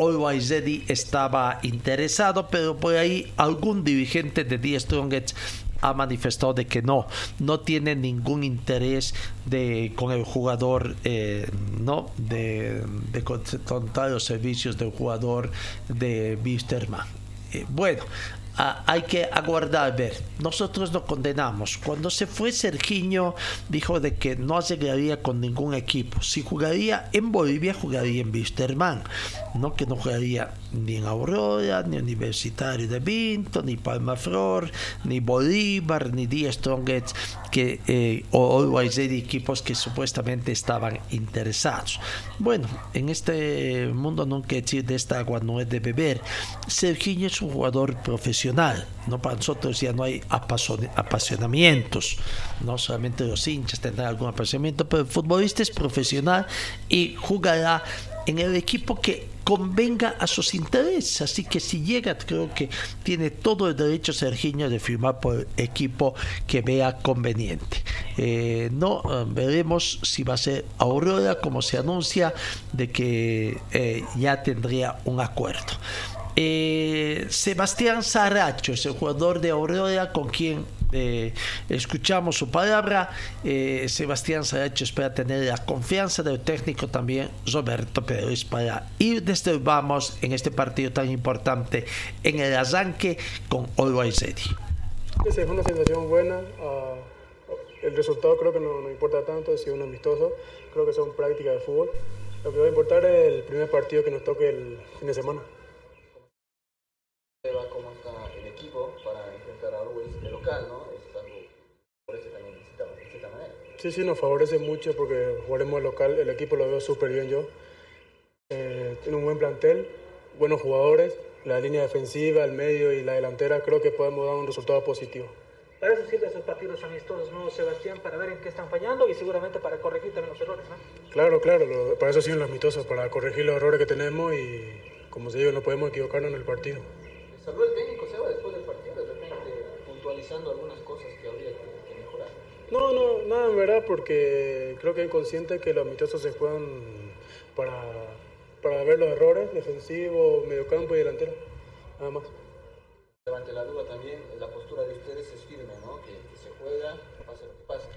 estaba interesado, pero por ahí algún dirigente de Die Strongets ha manifestado de que no, no tiene ningún interés de con el jugador, eh, no, de, de contar los servicios del jugador de Wisterman. Eh, bueno, hay que aguardar, ver. Nosotros no condenamos. Cuando se fue Sergiño, dijo de que no llegaría con ningún equipo. Si jugaría en Bolivia, jugaría en Wisterman. No que no jugaría ni en Aurora, ni Universitario de Vinto, ni Palma Flor, ni Bolívar, ni Die Strongets, que, eh, o de equipos que supuestamente estaban interesados. Bueno, en este mundo que decir de esta agua no es de beber. Sergiño es un jugador profesional, no para nosotros ya no hay apasionamientos, no solamente los hinchas tendrán algún apasionamiento, pero el futbolista es profesional y jugará en el equipo que convenga a sus intereses. Así que si llega, creo que tiene todo el derecho Serginho de firmar por equipo que vea conveniente. Eh, no eh, veremos si va a ser Aurora, como se anuncia, de que eh, ya tendría un acuerdo. Sebastián Saracho es el jugador de Aurora con quien eh, escuchamos su palabra. Eh, Sebastián Saracho espera tener la confianza del técnico también Roberto Pérez para ir desde vamos en este partido tan importante en el arranque con Always
Es una sensación buena. Ah,
el resultado creo que no, no importa tanto, si es un amistoso, creo que son prácticas de fútbol. Lo que va a importar es el primer partido que nos toque el fin de semana.
va cómo está el equipo para enfrentar a Always de local, ¿no? Es algo por eso también de cierta, de cierta manera.
Sí, sí, nos favorece mucho porque jugaremos al local, el equipo lo veo súper bien yo. Eh, tiene un buen plantel, buenos jugadores, la línea defensiva, el medio y la delantera, creo que podemos dar un resultado positivo.
Para eso sirven esos partidos amistosos, ¿no, Sebastián? Para ver en qué están fallando y seguramente para corregir también los errores, ¿no?
Claro, claro, lo- para eso sirven los amistosos, para corregir los errores que tenemos y, como se digo, no podemos equivocarnos en el partido.
¿Les habló el técnico, Seba, después del partido, de repente puntualizando algunas cosas que habría que?
No, no, nada en verdad, porque creo que es consciente que los amistosos se juegan para, para ver los errores defensivos, mediocampo y delantero, nada más.
Levante la duda también, la postura de ustedes es firme, ¿no? Que, que se juega, pase lo que pase.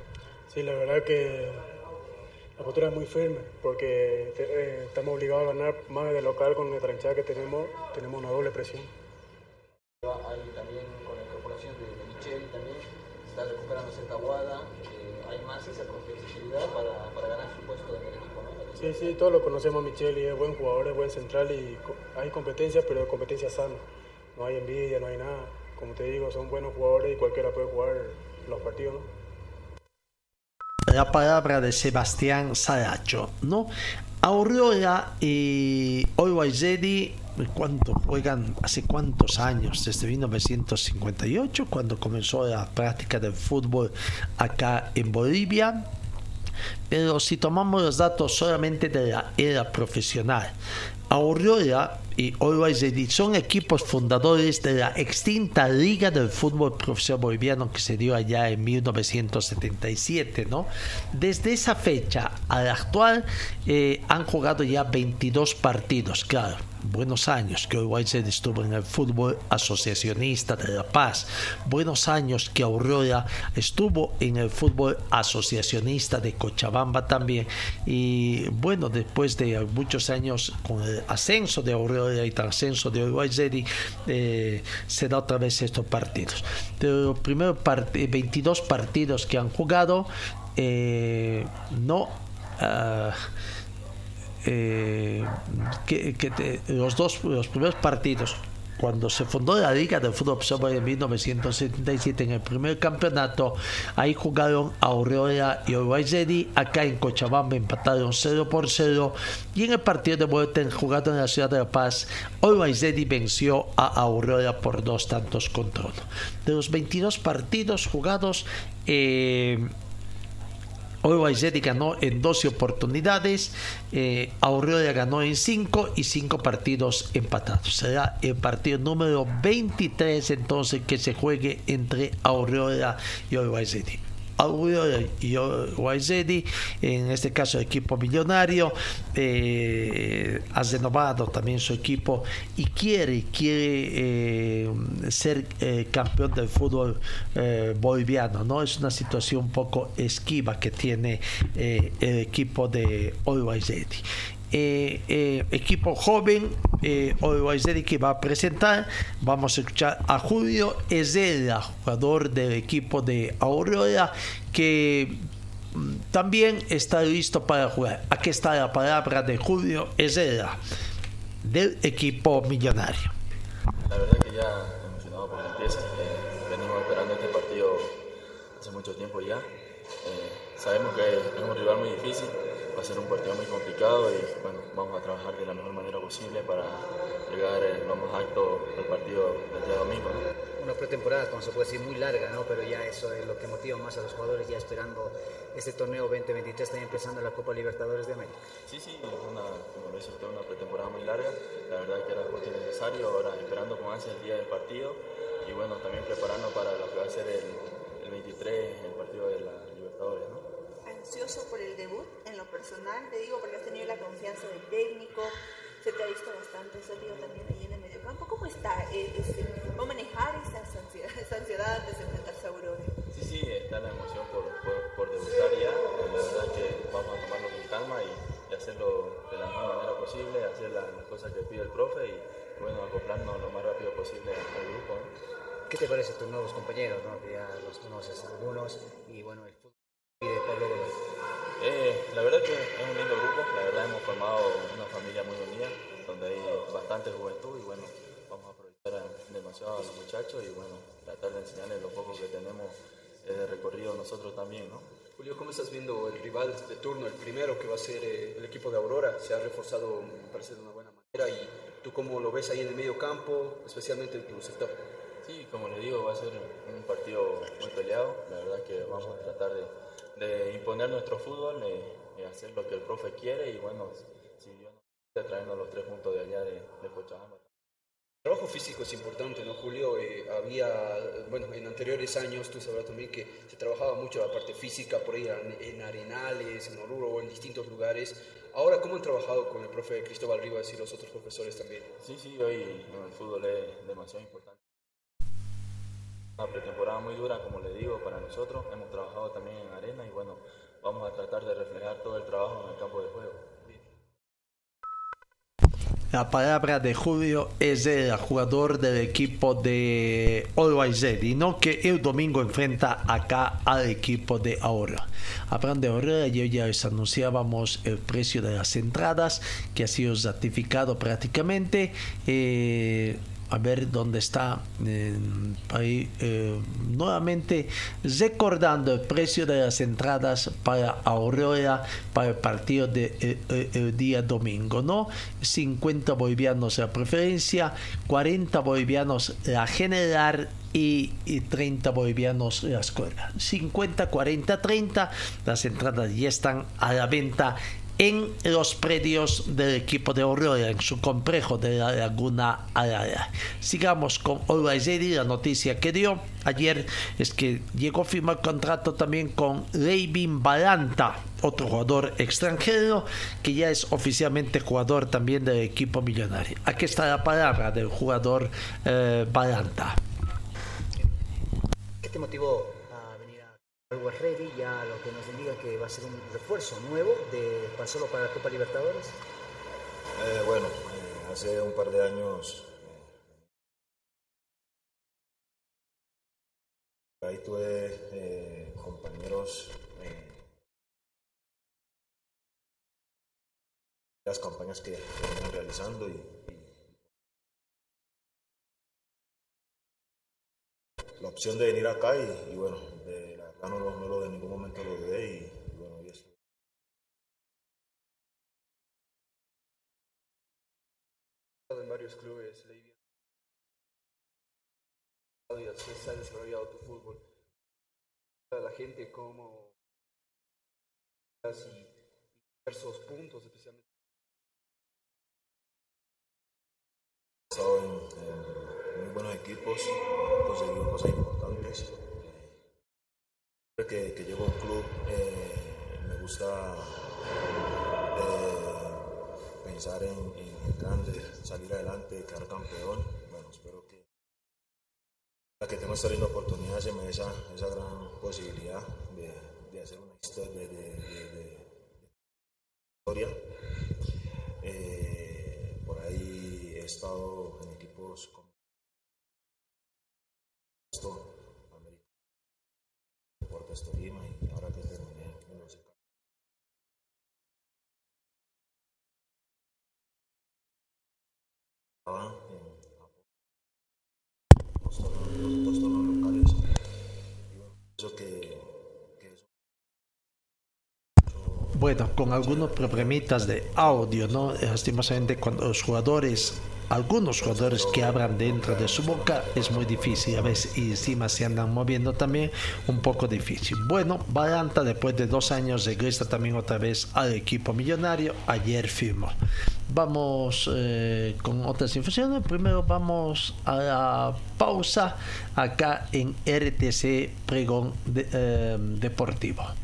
Sí, la verdad que la postura es muy firme, porque te- eh, estamos obligados a ganar más de local con la tranchada que tenemos, tenemos una doble presión.
Ahí también con la incorporación de, de Michel también, se está recuperando cierta Guada, eh, hay más esa competitividad para, para ganar su puesto en el equipo, ¿no?
Sí, sí, todos lo conocemos a Michel y es buen jugador, es buen central y hay competencia, pero competencia sana. No hay envidia, no hay nada. Como te digo, son buenos jugadores y cualquiera puede jugar los partidos, ¿no?
la palabra de Sebastián Saracho, ¿no? Aurora y Oiwaizedi, ¿cuánto juegan? ¿Hace cuántos años? Desde 1958, cuando comenzó la práctica del fútbol acá en Bolivia. Pero si tomamos los datos solamente de la era profesional, Aurora y Always Ready son equipos fundadores de la extinta Liga del Fútbol Profesional Boliviano que se dio allá en 1977, ¿no? Desde esa fecha a la actual eh, han jugado ya 22 partidos, claro, buenos años que Ready estuvo en el fútbol asociacionista de La Paz, buenos años que Aurora estuvo en el fútbol asociacionista de Cochabamba también y bueno, después de muchos años con el ascenso de Aurora y el ascenso de Uruguay eh, se da otra vez estos partidos. De los primeros part 22 partidos que han jugado, eh, no. ah, eh, que, que te- los dos los primeros partidos cuando se fundó la Liga del Fútbol Profesional en 1977 en el primer campeonato, ahí jugaron Aurora y Uruguay acá en Cochabamba empataron 0 por 0 y en el partido de vuelta jugado en la ciudad de La Paz, Uruguay venció a Aurora por dos tantos contra uno. De los 22 partidos jugados, eh, Ready ganó en 12 oportunidades, eh, Aurora ganó en 5 y 5 partidos empatados. Será el partido número 23 entonces que se juegue entre Aurora y Always Ready. Aurora y en este caso equipo millonario, eh, ha renovado también su equipo y quiere, quiere eh, ser eh, campeón del fútbol boliviano. ¿no? Es una situación un poco esquiva que tiene el equipo de Ready. Eh, eh, equipo joven, eh, Ready que va a presentar. Vamos a escuchar a Julio Ezela, jugador del equipo de Aurora, que mm, también está listo para jugar. Aquí está la palabra de Julio Ezela, del equipo millonario.
La verdad que ya emocionado por la empieza. eh, venimos esperando este partido hace mucho tiempo ya. Sabemos que es un rival muy difícil, va a ser un partido muy complicado y bueno, vamos a trabajar de la mejor manera posible para llegar eh, lo más alto al partido del día domingo. ¿no?
una pretemporada, como se puede decir, muy larga, ¿no? Pero ya eso es lo que motiva más a los jugadores, ya esperando este torneo 2023, también empezando la Copa Libertadores de América.
Sí, sí, una, como lo dice usted, una pretemporada muy larga. La verdad que era justo necesario. Ahora esperando con ansia el día del partido y bueno, también preparando para lo que va a ser el, el 23, el partido de la.
Ansioso por el debut en lo personal, te digo, porque has tenido la confianza del técnico, se te ha visto bastante sólido también ahí en el mediocampo. ¿Cómo está? Eh, este, ¿Va a manejar esa ansiedad, esa ansiedad antes de enfrentarse a Aurora?
Sí, sí, está la emoción por, por, por debutar ya. Eh, La verdad que vamos a tomarlo con calma y, y hacerlo de la mejor manera posible, hacer la- las cosas que pide el profe y bueno, acoplarnos lo más rápido posible al grupo. ¿no?
¿Qué te parece tus nuevos compañeros, no? Que ya los conoces algunos y bueno, el
Pablo Godoy?
Eh, la verdad que es un lindo grupo, la verdad hemos formado una familia muy unida, donde hay bastante juventud y bueno, vamos a aprovechar demasiado a los muchachos y bueno, tratar de enseñarles lo poco que tenemos eh, de recorrido nosotros también, ¿no?
Julio, ¿cómo estás viendo el rival de turno, el primero que va a ser eh, el equipo de Aurora? Se ha reforzado, me parece, de una buena manera. ¿Y tú cómo lo ves ahí en el medio campo, especialmente en tu sector?
Sí, como le digo, va a ser un partido muy peleado. La verdad que vamos a tratar de, de imponer nuestro fútbol, de, de, hacer lo que el profe quiere y bueno, si Dios nos traernos los tres puntos de allá de, de Cochabamba.
El trabajo físico es importante, ¿no, Julio? Eh, había, bueno, en anteriores años tú sabrás también que se trabajaba mucho la parte física por ahí en, en Arenales, en Oruro o en distintos lugares. Ahora, ¿cómo han trabajado con el profe Cristóbal Rivas y los otros profesores también?
Sí, sí, hoy el fútbol es demasiado importante. Una pretemporada muy dura, como le digo, para nosotros. Hemos trabajado también en arena y bueno, vamos a tratar de reflejar todo el trabajo en el campo de juego.
La palabra de Julio es el jugador del equipo de Always Ready, ¿no? que el domingo enfrenta acá al equipo de Ahora. Hablando de Ahora, yo ya les anunciábamos el precio de las entradas que ha sido ratificado prácticamente. Eh, a ver dónde está eh, ahí eh, nuevamente recordando el precio de las entradas para Aurora para el partido de eh, el día domingo no 50 bolivianos la preferencia 40 bolivianos la general y, y, 30 bolivianos la escuela. 50 40 30 las entradas ya están a la venta en los predios del equipo de Aurora, en su complejo de la Laguna Araya. Sigamos con Olvaizeri, la noticia que dio ayer es que llegó a firmar contrato también con Leivin Balanta, otro jugador extranjero que ya es oficialmente jugador también del equipo millonario. Aquí está la palabra del jugador eh, Balanta.
¿Qué te motivó Always Ready ya lo que nos indica que va a ser un refuerzo nuevo de, solo para la Copa Libertadores?
Eh, bueno, eh, hace un par de años eh, ahí tuve compañeros las campañas que venían realizando y, la opción de venir acá y bueno, no lo, no lo de ningún momento lo dudé y, bueno, y eso.
En varios clubes, Lady. Y se ha desarrollado tu fútbol. A la gente como y diversos puntos, especialmente.
He en, en muy buenos equipos, he conseguido cosas importantes que, que llego a un club eh, me gusta eh, pensar en, en, grande, salir adelante, quedar campeón. Bueno, espero que la que tengo esta linda oportunidad se me dé esa, esa gran posibilidad de, de hacer una historia. De historia. Eh, por ahí he estado en equipos como Deportes Tolima y ahora que terminé en los Estaba en dos torneos, dos torneos locales. Y bueno, eso que, que eso.
Bueno, con algunos problemitas de audio, ¿no? Lastimosamente cuando los jugadores algunos jugadores que hablan dentro de su boca es muy difícil a veces y encima se andan moviendo también un poco difícil. Bueno, Balanta después de dos años regresa también otra vez al equipo millonario. Ayer firmó. Vamos eh, con otras informaciones. Primero vamos a la pausa acá en RTC Pregón de, eh, Deportivo.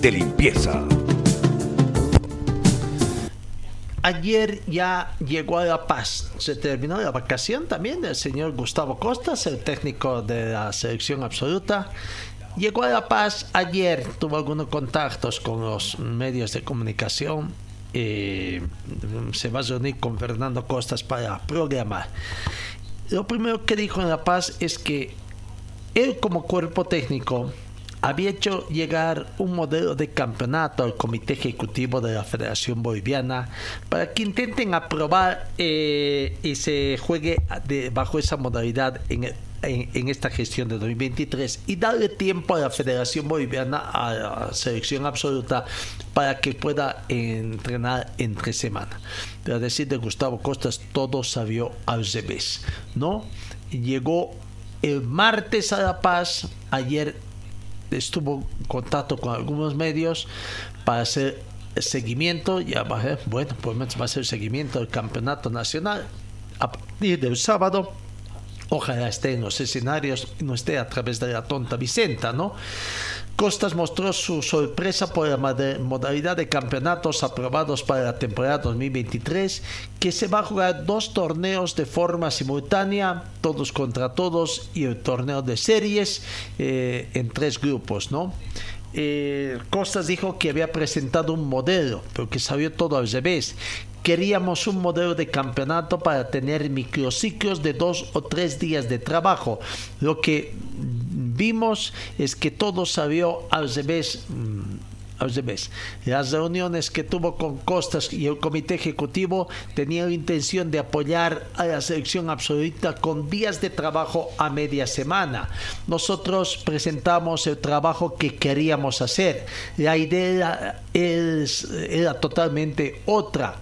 de limpieza!
Ayer ya llegó a La Paz. Se terminó la vacación también del señor Gustavo Costas, el técnico de la selección absoluta. Llegó a La Paz ayer, tuvo algunos contactos con los medios de comunicación. Eh, se va a reunir con Fernando Costas para programar. Lo primero que dijo en La Paz es que él como cuerpo técnico había hecho llegar un modelo de campeonato al Comité Ejecutivo de la Federación Boliviana para que intenten aprobar eh, y se juegue bajo esa modalidad en, esta gestión de 2023 y darle tiempo a la Federación Boliviana, a la selección absoluta, para que pueda entrenar entre semana. A decir de Gustavo Costas, todo salió al revés, ¿no? Llegó el martes a La Paz, ayer estuvo en contacto con algunos medios para hacer seguimiento, ya va a, bueno, pues va a ser seguimiento del campeonato nacional a partir del sábado. Ojalá esté en los escenarios y no esté a través de la tonta Vicenta, ¿no? Costas mostró su sorpresa por la modalidad de campeonatos aprobados para la temporada 2023, que se va a jugar dos torneos de forma simultánea, todos contra todos, y el torneo de series eh, en tres grupos, ¿no? Eh, Costas dijo que había presentado un modelo, pero que sabía todo al revés. Queríamos un modelo de campeonato para tener microciclos de dos o tres días de trabajo, lo que vimos es que todo salió al revés. Mm, al revés. Las reuniones que tuvo con Costas y el comité ejecutivo tenían la intención de apoyar a la selección absoluta con días de trabajo a media semana. Nosotros presentamos el trabajo que queríamos hacer. La idea era totalmente otra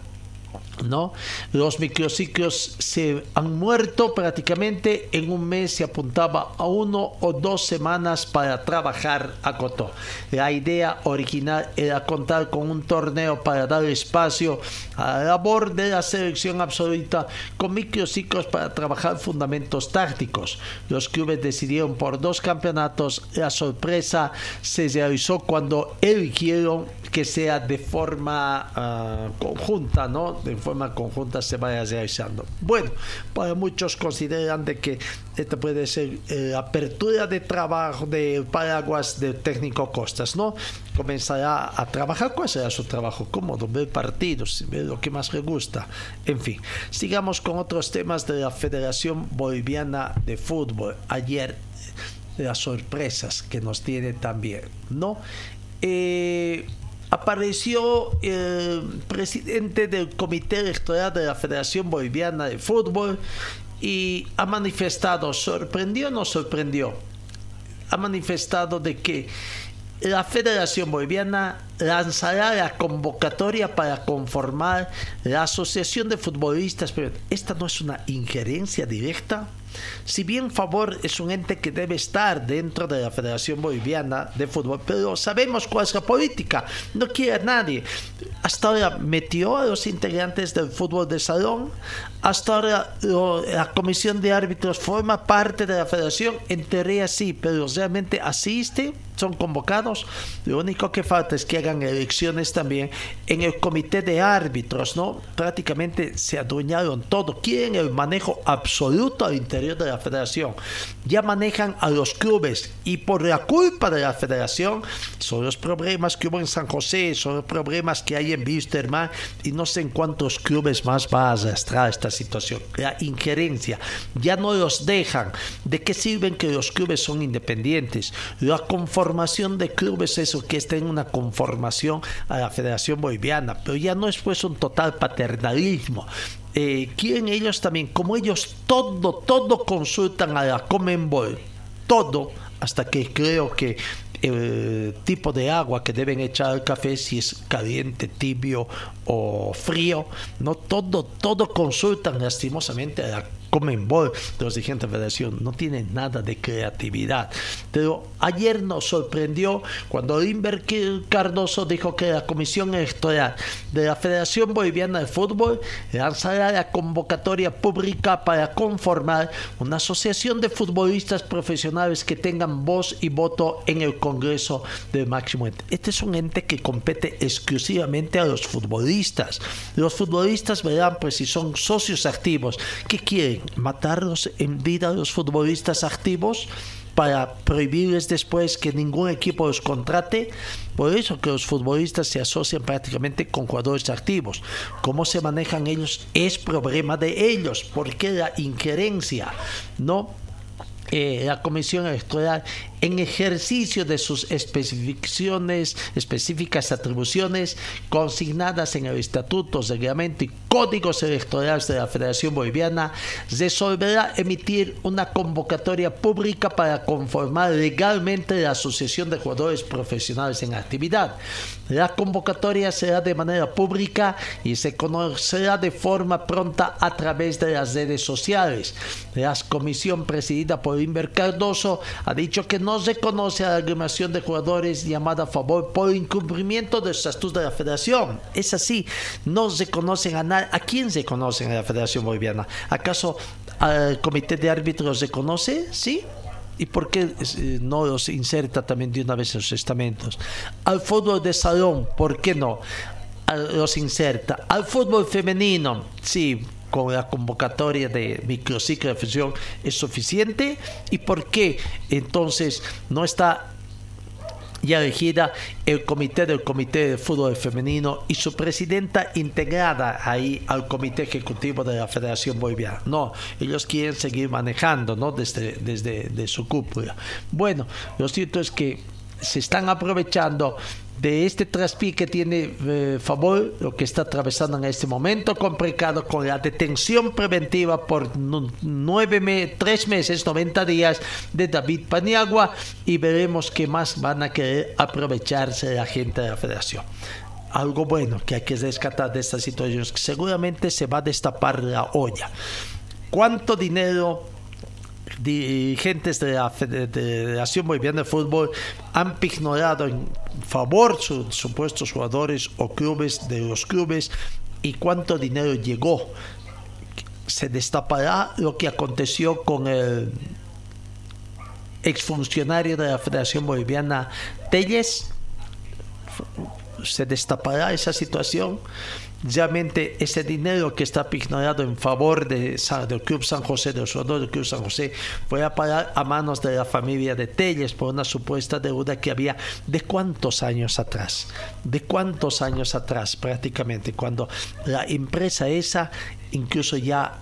¿no? Los microciclos se han muerto prácticamente en un mes se apuntaba a uno o dos semanas para trabajar a Cotó. La idea original era contar con un torneo para dar espacio a la labor de la selección absoluta con microciclos para trabajar fundamentos tácticos. Los clubes decidieron por dos campeonatos. La sorpresa se realizó cuando eligieron que sea de forma ah, conjunta, ¿no? Forma conjunta se vaya realizando. Bueno, para muchos consideran de que esta puede ser eh, apertura de trabajo de paraguas de técnico Costas, ¿no? Comenzará a trabajar, ¿cuál será su trabajo? Cómodo, ver partidos, ver lo que más le gusta. En fin, sigamos con otros temas de la Federación Boliviana de Fútbol. Ayer las sorpresas que nos tiene también, ¿no? Eh, apareció el presidente del Comité Electoral de la Federación Boliviana de Fútbol y ha manifestado, ¿sorprendió o no sorprendió? Ha manifestado de que la Federación Boliviana lanzará la convocatoria para conformar la Asociación de Futbolistas, pero esta no es una injerencia directa. Si bien Favor es un ente que debe estar dentro de la Federación Boliviana de Fútbol, pero sabemos cuál es la política, no quiere a nadie. Hasta ahora metió a los integrantes del fútbol de salón, hasta ahora la comisión de árbitros forma parte de la federación, en teoría sí, pero realmente asiste, son convocados. Lo único que falta es que hagan elecciones también en el comité de árbitros, ¿no? Prácticamente se adueñaron todo, quieren el manejo absoluto al interior de la federación. Ya manejan a los clubes y por la culpa de la federación son los problemas que hubo en San José, son los problemas que hay en Wisterman y no sé en cuántos clubes más va a arrastrar esta situación. La injerencia, ya no los dejan. ¿De qué sirven que los clubes son independientes? La conformación de clubes, eso que está en una conformación a la Federación Boliviana, pero ya no es pues un total paternalismo. Eh, quieren ellos también, como ellos todo, todo consultan a la Comenbol, todo, hasta que creo que el tipo de agua que deben echar al café, si es caliente, tibio o frío, no todo, todo consultan lastimosamente a la Comenbol, de los dirigentes de federación, no tienen nada de creatividad. Pero ayer nos sorprendió cuando Limber Cardoso dijo que la Comisión Electoral de la Federación Boliviana de Fútbol lanzará la convocatoria pública para conformar una asociación de futbolistas profesionales que tengan voz y voto en el Congreso del máximo ente. Este es un ente que compete exclusivamente a los futbolistas. Los futbolistas verán pues si son socios activos. ¿Qué quieren? ¿Matarlos en vida a los futbolistas activos? para prohibirles después que ningún equipo los contrate. Por eso que los futbolistas se asocian prácticamente con jugadores activos. Cómo se manejan ellos es problema de ellos, porque la injerencia, ¿no? Eh, la Comisión Electoral en ejercicio de sus especificaciones, específicas atribuciones consignadas en el Estatuto, Reglamento y Códigos Electorales de la Federación Boliviana, resolverá emitir una convocatoria pública para conformar legalmente la Asociación de Jugadores Profesionales en Actividad. La convocatoria será de manera pública y se conocerá de forma pronta a través de las redes sociales. La comisión presidida por Inver Cardoso ha dicho que no reconoce a la agrupación de jugadores llamada a favor por incumplimiento de los estatutos de la federación. Es así, no reconocen a nadie. ¿A quién se conocen a la Federación Boliviana? ¿Acaso al comité de árbitros se conoce? Sí, ¿Y por qué eh, no los inserta también de una vez en sus estamentos? Al fútbol de salón, ¿por qué no? Los inserta. Al fútbol femenino, sí, con la convocatoria de microciclo de fusión es suficiente y por qué entonces no está ya elegida el comité del comité de fútbol femenino y su presidenta integrada ahí al comité ejecutivo de la Federación Boliviana. No, ellos quieren seguir manejando, ¿no? Desde, desde su cúpula. Bueno, lo cierto es que se están aprovechando de este traspié que tiene eh, favor lo que está atravesando en este momento complicado con la detención preventiva por nueve tres meses, 90 días de David Paniagua y veremos qué más van a querer aprovecharse la gente de la federación. Algo bueno que hay que rescatar de esta situación es que seguramente se va a destapar la olla. ¿Cuánto dinero dirigentes de la Federación Boliviana de Fútbol han ignorado en favor sus supuestos jugadores o clubes de los clubes y cuánto dinero llegó. Se destapará lo que aconteció con el exfuncionario de la Federación Boliviana Telles. Se destapará esa situación realmente ese dinero que está ignorado en favor de, del Club San José, del jugador del Club San José, fue a parar a manos de la familia de Telles por una supuesta deuda que había de cuántos años atrás, de cuántos años atrás prácticamente, cuando la empresa esa incluso ya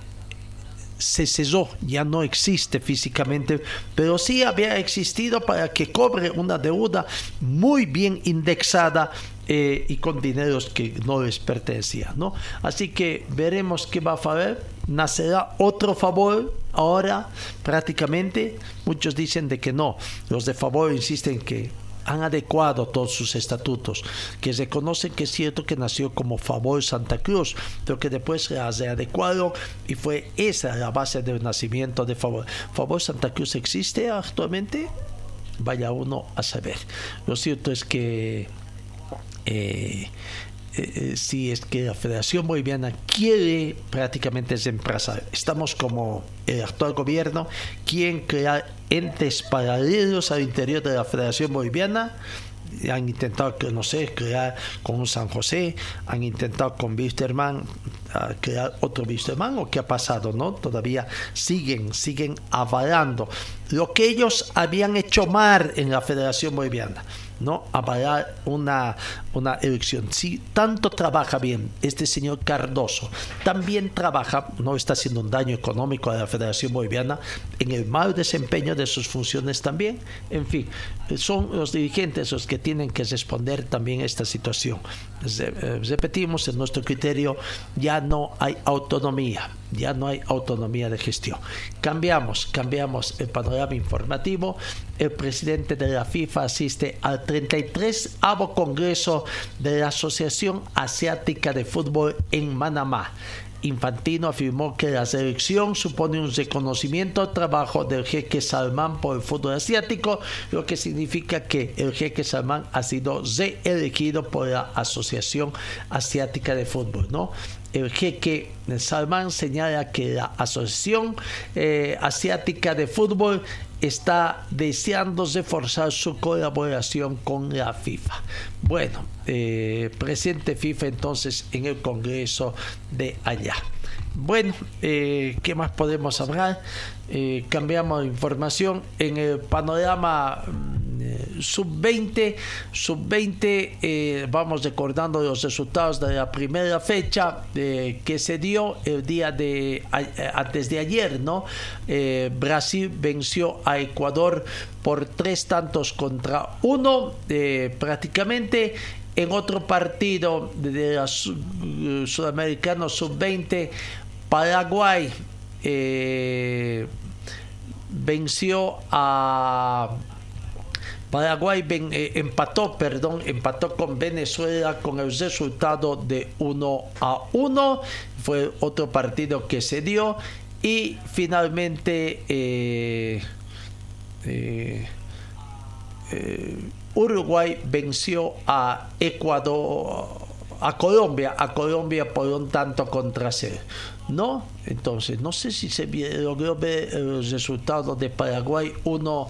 se cesó, ya no existe físicamente, pero sí había existido para que cobre una deuda muy bien indexada eh, y con dineros que no les pertenecían, ¿no? Así que veremos qué va a hacer. Nacerá otro favor ahora, prácticamente. Muchos dicen de que no. Los de favor insisten que han adecuado todos sus estatutos, que reconocen que es cierto que nació como Favor Santa Cruz, pero que después se adecuado y fue esa la base del nacimiento de Favor. ¿Favor Santa Cruz existe actualmente? Vaya uno a saber. Lo cierto es que eh, eh, si es que la Federación Boliviana quiere prácticamente reemplazar, estamos como el actual gobierno, quieren crear entes paralelos al interior de la Federación Boliviana, han intentado, no sé, crear con un San José, han intentado con Wisterman crear otro Wisterman, o qué ha pasado, ¿no? Todavía siguen, siguen avalando lo que ellos habían hecho mal en la Federación Boliviana. ¿no? avalar una, una elección. Si tanto trabaja bien este señor Cardoso, también trabaja, no está haciendo un daño económico a la Federación Boliviana, en el mal desempeño de sus funciones también. En fin, son los dirigentes los que tienen que responder también a esta situación. Eh, repetimos, en nuestro criterio ya no hay autonomía, ya no hay autonomía de gestión. Cambiamos, cambiamos el panorama informativo. El presidente de la FIFA asiste al 33 avo De la Asociación Asiática de Fútbol en Manamá. Infantino afirmó que la selección supone un reconocimiento al trabajo del jeque Salman por el fútbol asiático, lo que significa que el jeque Salman ha sido reelegido por la Asociación Asiática de Fútbol, ¿no? el jeque Salman señala que la Asociación eh, Asiática de Fútbol está deseando reforzar su colaboración con la FIFA. Bueno, eh, presidente FIFA entonces en el Congreso de allá. Bueno, eh, ¿qué más podemos hablar? Eh, cambiamos de información en el panorama mm, sub-20. Sub-20, eh, vamos recordando los resultados de la primera fecha que se dio el día de antes de ayer, ¿no? Brasil venció a Ecuador por tres tantos contra uno, prácticamente. En otro partido de la Sudamericano sub-20, Paraguay eh, venció a Paraguay eh, empató, perdón, empató con Venezuela con el resultado de 1 a 1. Fue otro partido que se dio y finalmente eh, Uruguay venció a Ecuador, a Colombia, a Colombia por un tanto contra cero. ¿No? Entonces, no sé si se logró ver el resultado de Paraguay 1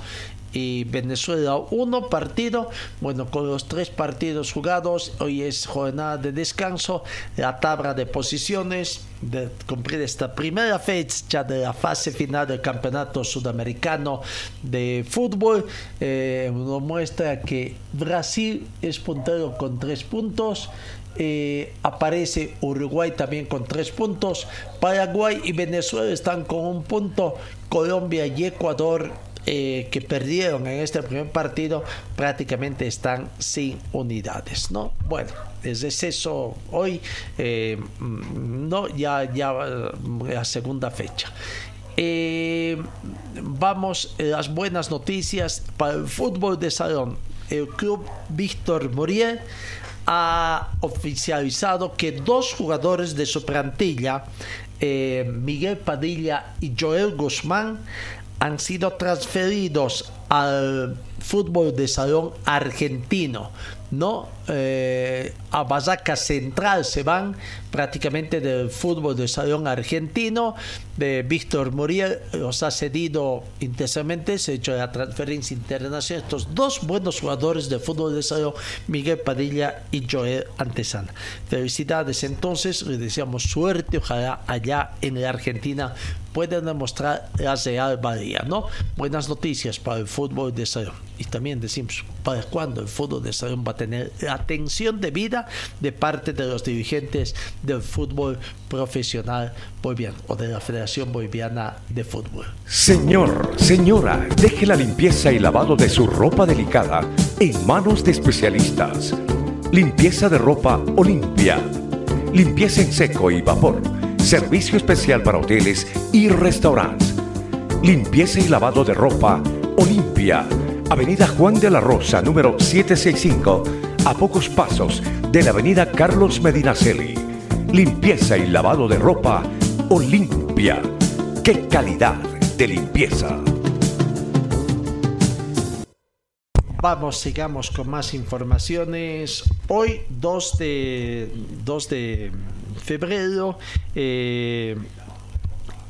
y Venezuela 1 partido. Bueno, con los tres partidos jugados, hoy es jornada de descanso. La tabla de posiciones de cumplir esta primera fecha de la fase final del Campeonato Sudamericano de Fútbol eh, nos muestra que Brasil es puntero con tres puntos. Eh, aparece Uruguay también con tres puntos, Paraguay y Venezuela están con un punto, Colombia y Ecuador eh, que perdieron en este primer partido prácticamente están sin unidades, ¿no? Bueno, desde eso hoy, eh, no, ya, ya la segunda fecha. vamos, las buenas noticias para el fútbol de salón. El club Víctor Muriel ha oficializado que dos jugadores de su plantilla, eh, Miguel Padilla y Joel Guzmán, han sido transferidos al fútbol de salón argentino. ¿no? Eh, a Basaca Central se van prácticamente del fútbol de salón argentino. De Víctor Muriel los ha cedido intensamente, se ha hecho la transferencia internacional. Estos dos buenos jugadores de fútbol de salón, Miguel Padilla y Joel Antesana. Felicidades entonces, les deseamos suerte, ojalá allá en la Argentina puedan demostrar la real valía, ¿no? Buenas noticias para el fútbol de salón. Y también decimos, ¿para cuándo el fútbol de salón va a tener atención debida de parte de los dirigentes del fútbol profesional boliviano o de la Federación Boliviana de Fútbol?
Señor, señora, deje la limpieza y lavado de su ropa delicada en manos de especialistas. Limpieza de ropa Olimpia. Limpieza en seco y vapor Servicio especial para hoteles y restaurantes. Limpieza y lavado de ropa Olimpia. Avenida Juan de la Rosa, número 765, a pocos pasos de la Avenida Carlos Medinaceli. Limpieza y lavado de ropa Olimpia. ¡Qué calidad de limpieza!
Vamos, sigamos con más informaciones. Hoy, 2 de, 2 de febrero, eh,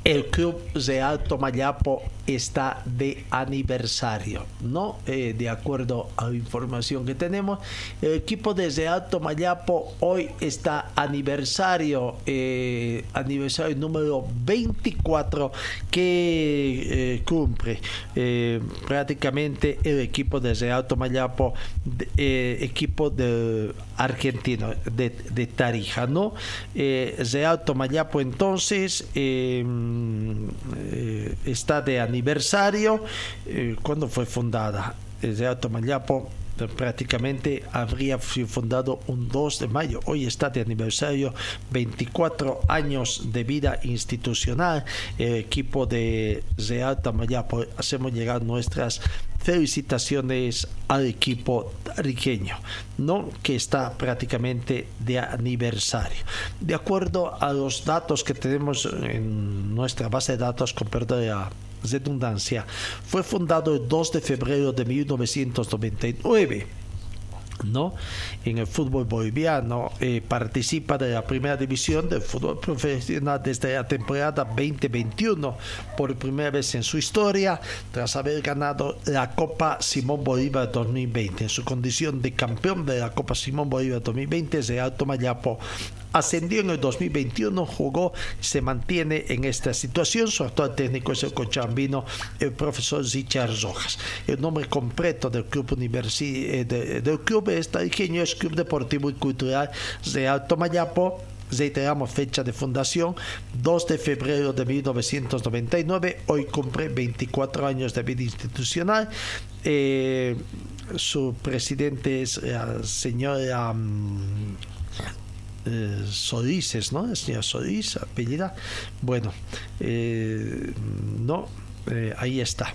el Club de Alto Mayapo está de aniversario, ¿no? Eh, de acuerdo a información que tenemos, el equipo desde Alto Mayapo hoy está aniversario, eh, aniversario número 24 que eh, cumple prácticamente el equipo desde Alto Mayapo, equipo de argentino de, de Tarija, ¿no? de Alto Mayapo entonces está de aniversario aniversario, eh, cuando fue fundada. El Teatro Mayapo eh, prácticamente habría sido fundado un 2 de mayo. Hoy está de aniversario 24 años de vida institucional. El equipo de Real Mayapo hacemos llegar nuestras felicitaciones al equipo tariqueño, ¿no? que está prácticamente de aniversario. De acuerdo a los datos que tenemos en nuestra base de datos, con perdón de redundancia, fue fundado el 2 de febrero de 1999 ¿no? en el fútbol boliviano. Eh, participa de la primera división del fútbol profesional desde la temporada 2021 por primera vez en su historia tras haber ganado la Copa Simón Bolívar 2020. En su condición de campeón de la Copa Simón Bolívar 2020, de Alto Mayapo ascendió en el 2021, jugó, se mantiene en esta situación. Su actual técnico es el cochambino, el profesor Zichar Rojas. El nombre completo del club universi eh, del club es es Club Deportivo y Cultural de Alto Mayapo reiteramos fecha de fundación 2 de febrero de 1999 hoy cumple 24 años de vida institucional eh, su presidente es la señora mm, eh, Sodices, ¿no? El señor Sodiz, apellida. Bueno, eh, no, eh, ahí está.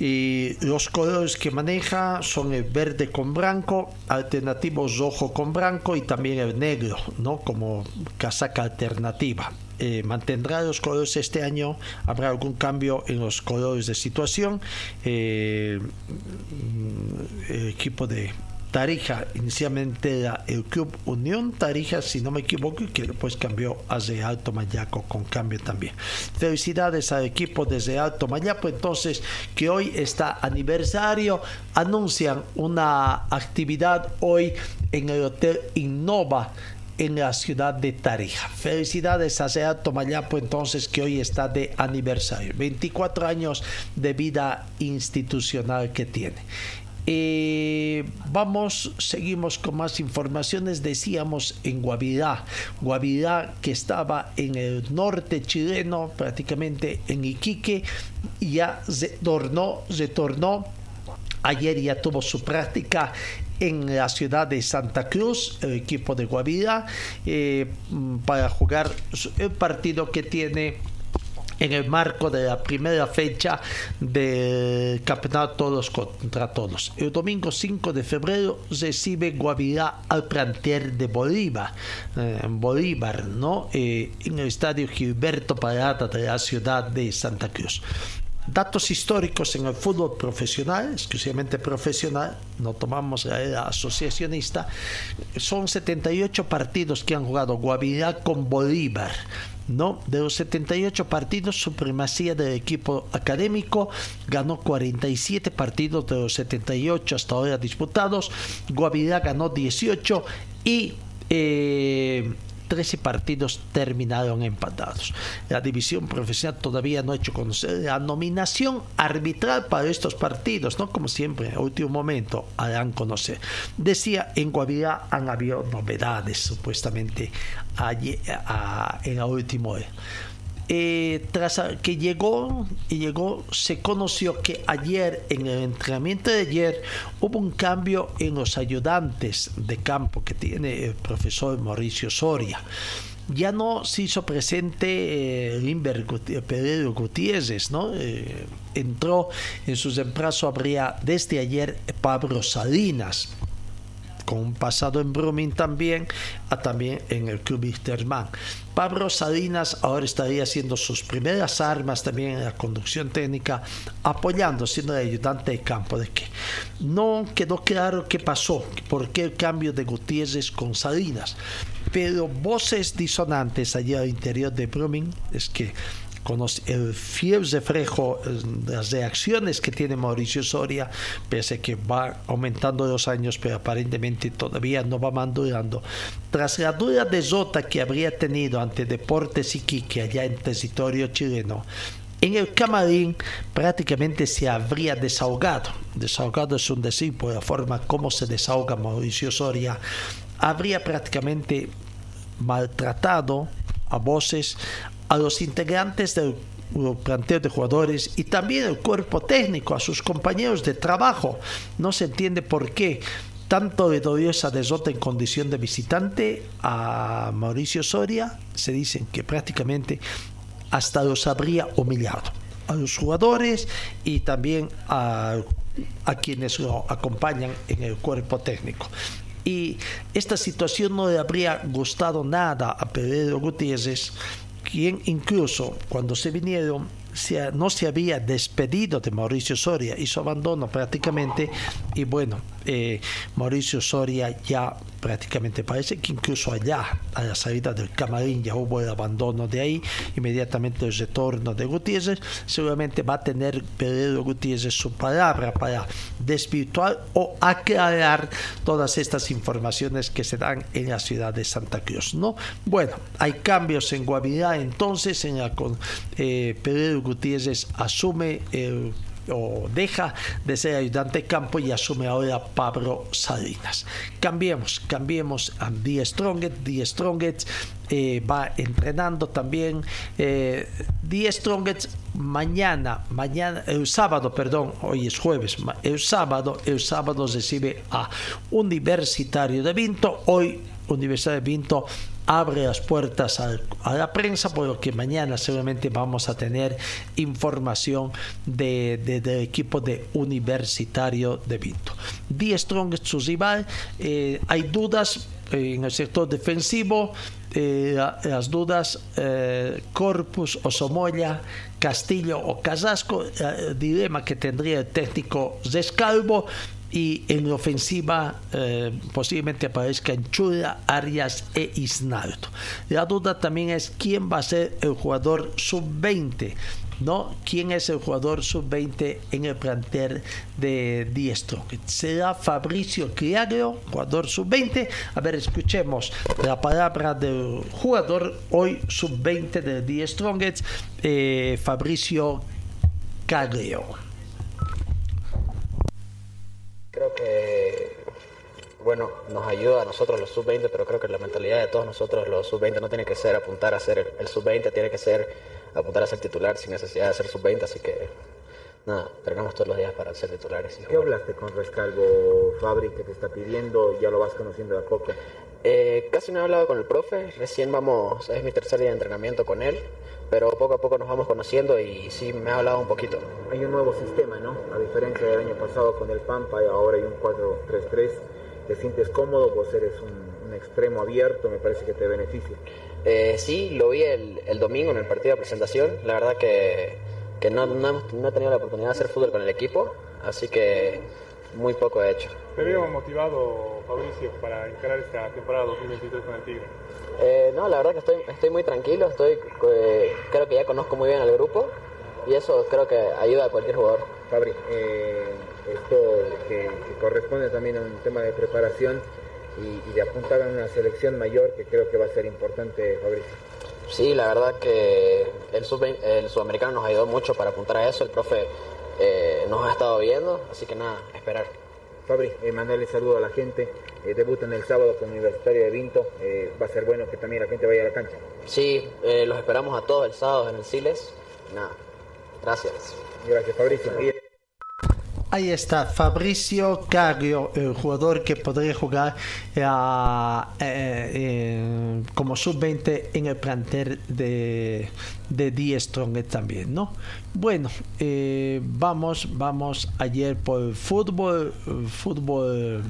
Y los colores que maneja son el verde con blanco, alternativo rojo con blanco y también el negro, ¿no? Como casaca alternativa. mantendrá los colores este año, habrá algún cambio en los colores de situación. el equipo de Tarija, inicialmente era el Club Unión Tarija, si no me equivoco, que después cambió a de Alto Mayaco con cambio también. Felicidades al equipo desde Alto Mayapo, entonces, que hoy está aniversario, anuncian una actividad hoy en el Hotel Innova en la ciudad de Tarija. Felicidades a Alto Mayapo entonces que hoy está de aniversario. 24 años de vida institucional que tiene. Eh, vamos, seguimos con más informaciones. Decíamos en Guavirá, Guavirá que estaba en el norte chileno, prácticamente en Iquique, ya retornó, retornó. Ayer ya tuvo su práctica en la ciudad de Santa Cruz, el equipo de Guavirá, eh, para jugar el partido que tiene en el marco de la primera fecha del campeonato todos contra todos. El domingo 5 de febrero recibe Guavirá al plantel de Bolívar, eh, Bolívar, ¿no? Eh, en el estadio Gilberto Parada de la ciudad de Santa Cruz. Datos históricos en el fútbol profesional, exclusivamente profesional, no tomamos la asociacionista, son 78 partidos que han jugado Guavirá con Bolívar. ¿No? De los 78 partidos, supremacía del equipo académico, ganó 47 partidos de los 78 hasta ahora disputados, Guavirá ganó 18 y... Eh, 13 partidos terminaron empatados. La división profesional todavía no ha hecho conocer la nominación arbitral para estos partidos, ¿no? Como siempre, en último momento harán conocer. Decía, en Guavirá han habido novedades supuestamente allí, en la última hora. Eh, tras que llegó y llegó, se conoció que ayer, en el entrenamiento de ayer, hubo un cambio en los ayudantes de campo que tiene el profesor Mauricio Soria. Ya no se hizo presente eh, Limber Pedro Gutiérrez, ¿no? Eh, entró en su reemplazo, habría desde ayer Pablo Salinas con un pasado en Brumming también, a también en el Club Interman. Pablo Salinas ahora estaría haciendo sus primeras armas también en la conducción técnica, apoyando, siendo el ayudante de campo. De que no quedó claro qué pasó, por qué el cambio de Gutiérrez con Salinas, pero voces disonantes allá al interior de Brumming es que con el fiel reflejo de las reacciones que tiene Mauricio Soria, pese que va aumentando los años, pero aparentemente todavía no va madurando. Tras la dura desota que habría tenido ante Deportes Iquique allá en territorio chileno, en el camarín prácticamente se habría desahogado. Desahogado es un decir por la forma como se desahoga Mauricio Soria. Habría prácticamente maltratado a voces a los integrantes del planteo de jugadores y también el cuerpo técnico, a sus compañeros de trabajo. No se entiende por qué tanto le esa desota en condición de visitante a Mauricio Soria. Se dicen que prácticamente hasta los habría humillado. a los jugadores y también a, a quienes lo acompañan en el cuerpo técnico. Y esta situación no le habría gustado nada a Pedro Gutiérrez, quien incluso cuando se vinieron no se había despedido de Mauricio Soria, hizo abandono prácticamente y bueno, eh, Mauricio Soria ya prácticamente parece que incluso allá, a la salida del camarín, ya hubo el abandono de ahí, inmediatamente el retorno de Gutiérrez, seguramente va a tener Pedro Gutiérrez su palabra para desvirtuar o aclarar todas estas informaciones que se dan en la ciudad de Santa Cruz, ¿no? Bueno, hay cambios en Guavirá, entonces en la con eh, Pedro Gutiérrez asume el o deja de ser ayudante de campo y asume ahora Pablo Salinas. Cambiemos, cambiemos a Die Stronget. Die Stronget eh, va entrenando también. Eh, Die mañana, mañana, el sábado, perdón, hoy es jueves, el sábado, el sábado recibe a Universitario de Vinto. Hoy Universidad de Vinto abre las puertas a, la prensa, por lo que mañana seguramente vamos a tener información de, del equipo de Universitario de Vinto. Die Strong rival, eh, hay dudas en el sector defensivo, eh, las dudas eh, Corpus o Somoya, Castillo o Casasco, el dilema que tendría el técnico Descalvo y en ofensiva eh, posiblemente aparezcan Chula, Arias e Isnaldo. La duda también es quién va a ser el jugador sub-20. ¿no? ¿Quién es el jugador sub-20 en el plantel de Diestro? ¿Será Fabricio Criario, jugador sub-20? A ver, escuchemos la palabra del jugador hoy sub-20 de Diestro, eh, Fabricio Caglio
creo que, bueno, nos ayuda a nosotros los sub-20, pero creo que la mentalidad de todos nosotros los sub-20 no tiene que ser apuntar a ser el, sub-20, tiene que ser apuntar a ser titular sin necesidad de ser sub-20, así que nada, entrenamos todos los días para ser titulares.
¿Qué hablaste con Rescalvo Fabri que te está pidiendo? ¿Ya lo vas conociendo de a poco?
Eh, casi no he hablado con el profe, recién vamos, es mi tercer día de entrenamiento con él pero poco a poco nos vamos conociendo y sí me ha hablado un poquito.
Hay un nuevo sistema, ¿no? A diferencia del año pasado con el Pampa, y ahora hay un 4-3-3. ¿Te sientes cómodo? Vos eres un, extremo abierto, me parece que te beneficia.
Eh, sí, lo vi el, el, domingo en el partido de presentación. La verdad que, que no, no, no, he tenido la oportunidad de hacer fútbol con el equipo, así que muy poco he hecho.
¿Te veo motivado, Fabricio, para encarar esta temporada 2023 con el Tigre?
Eh, no, la verdad que estoy, estoy muy tranquilo, estoy, eh, creo que ya conozco muy bien al grupo y eso creo que ayuda a cualquier jugador.
Fabri, eh, esto que, corresponde también a un tema de preparación y, de apuntar a una selección mayor que creo que va a ser importante, Fabricio.
Sí, la verdad que el, sub, el sudamericano nos ayudó mucho para apuntar a eso, el profe nos ha estado viendo, así que nada, esperar.
Fabri, eh, mandarle saludo a la gente. Eh, debutan el sábado con Universitario de Vinto. Eh, va a ser bueno que también la gente vaya a la cancha.
Sí, los esperamos a todos el sábado en el Siles. Nada, gracias.
Gracias, Fabricio.
Ahí está Fabricio Cario, el jugador que podría jugar como sub-20 en el plantel de, de Die Strong también, ¿no? Bueno, eh, vamos, vamos ayer por fútbol, fútbol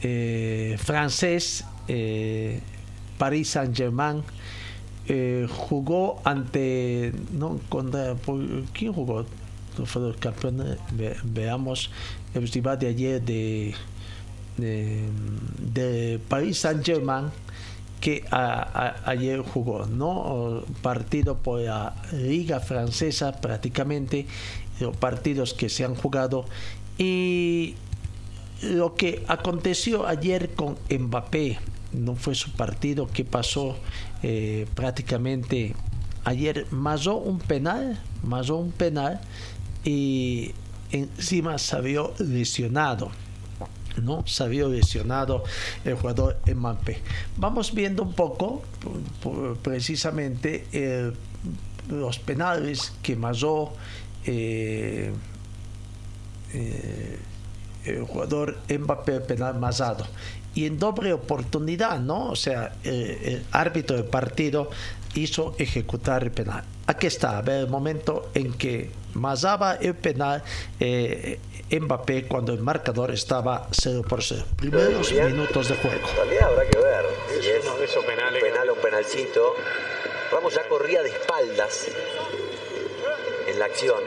eh, francés, eh, Paris Saint Germain jugó ante, no, contra, ¿quién jugó? Fue el campeón, veamos el rival de ayer de, de, de Paris Saint Germain que ayer jugó, ¿no? Partido por la Liga Francesa prácticamente, los partidos que se han jugado. Y lo que aconteció ayer con Mbappé, no fue su partido, que pasó eh, prácticamente ayer, masó un penal, masó un penal y encima vio lesionado ¿no? Se había lesionado el jugador Mbappé. Vamos viendo un poco, precisamente, los penales que masó eh, eh, el jugador Mbappé, penal masado. Y en doble oportunidad, ¿no? O sea, el árbitro del partido hizo ejecutar el penal. Aquí está, a ver el momento en que masaba el penal eh, Mbappé cuando el marcador estaba 0 por 0. Primeros minutos de juego.
También habrá que ver si es un penal o un penalcito. Ramos ya corría de espaldas en la acción,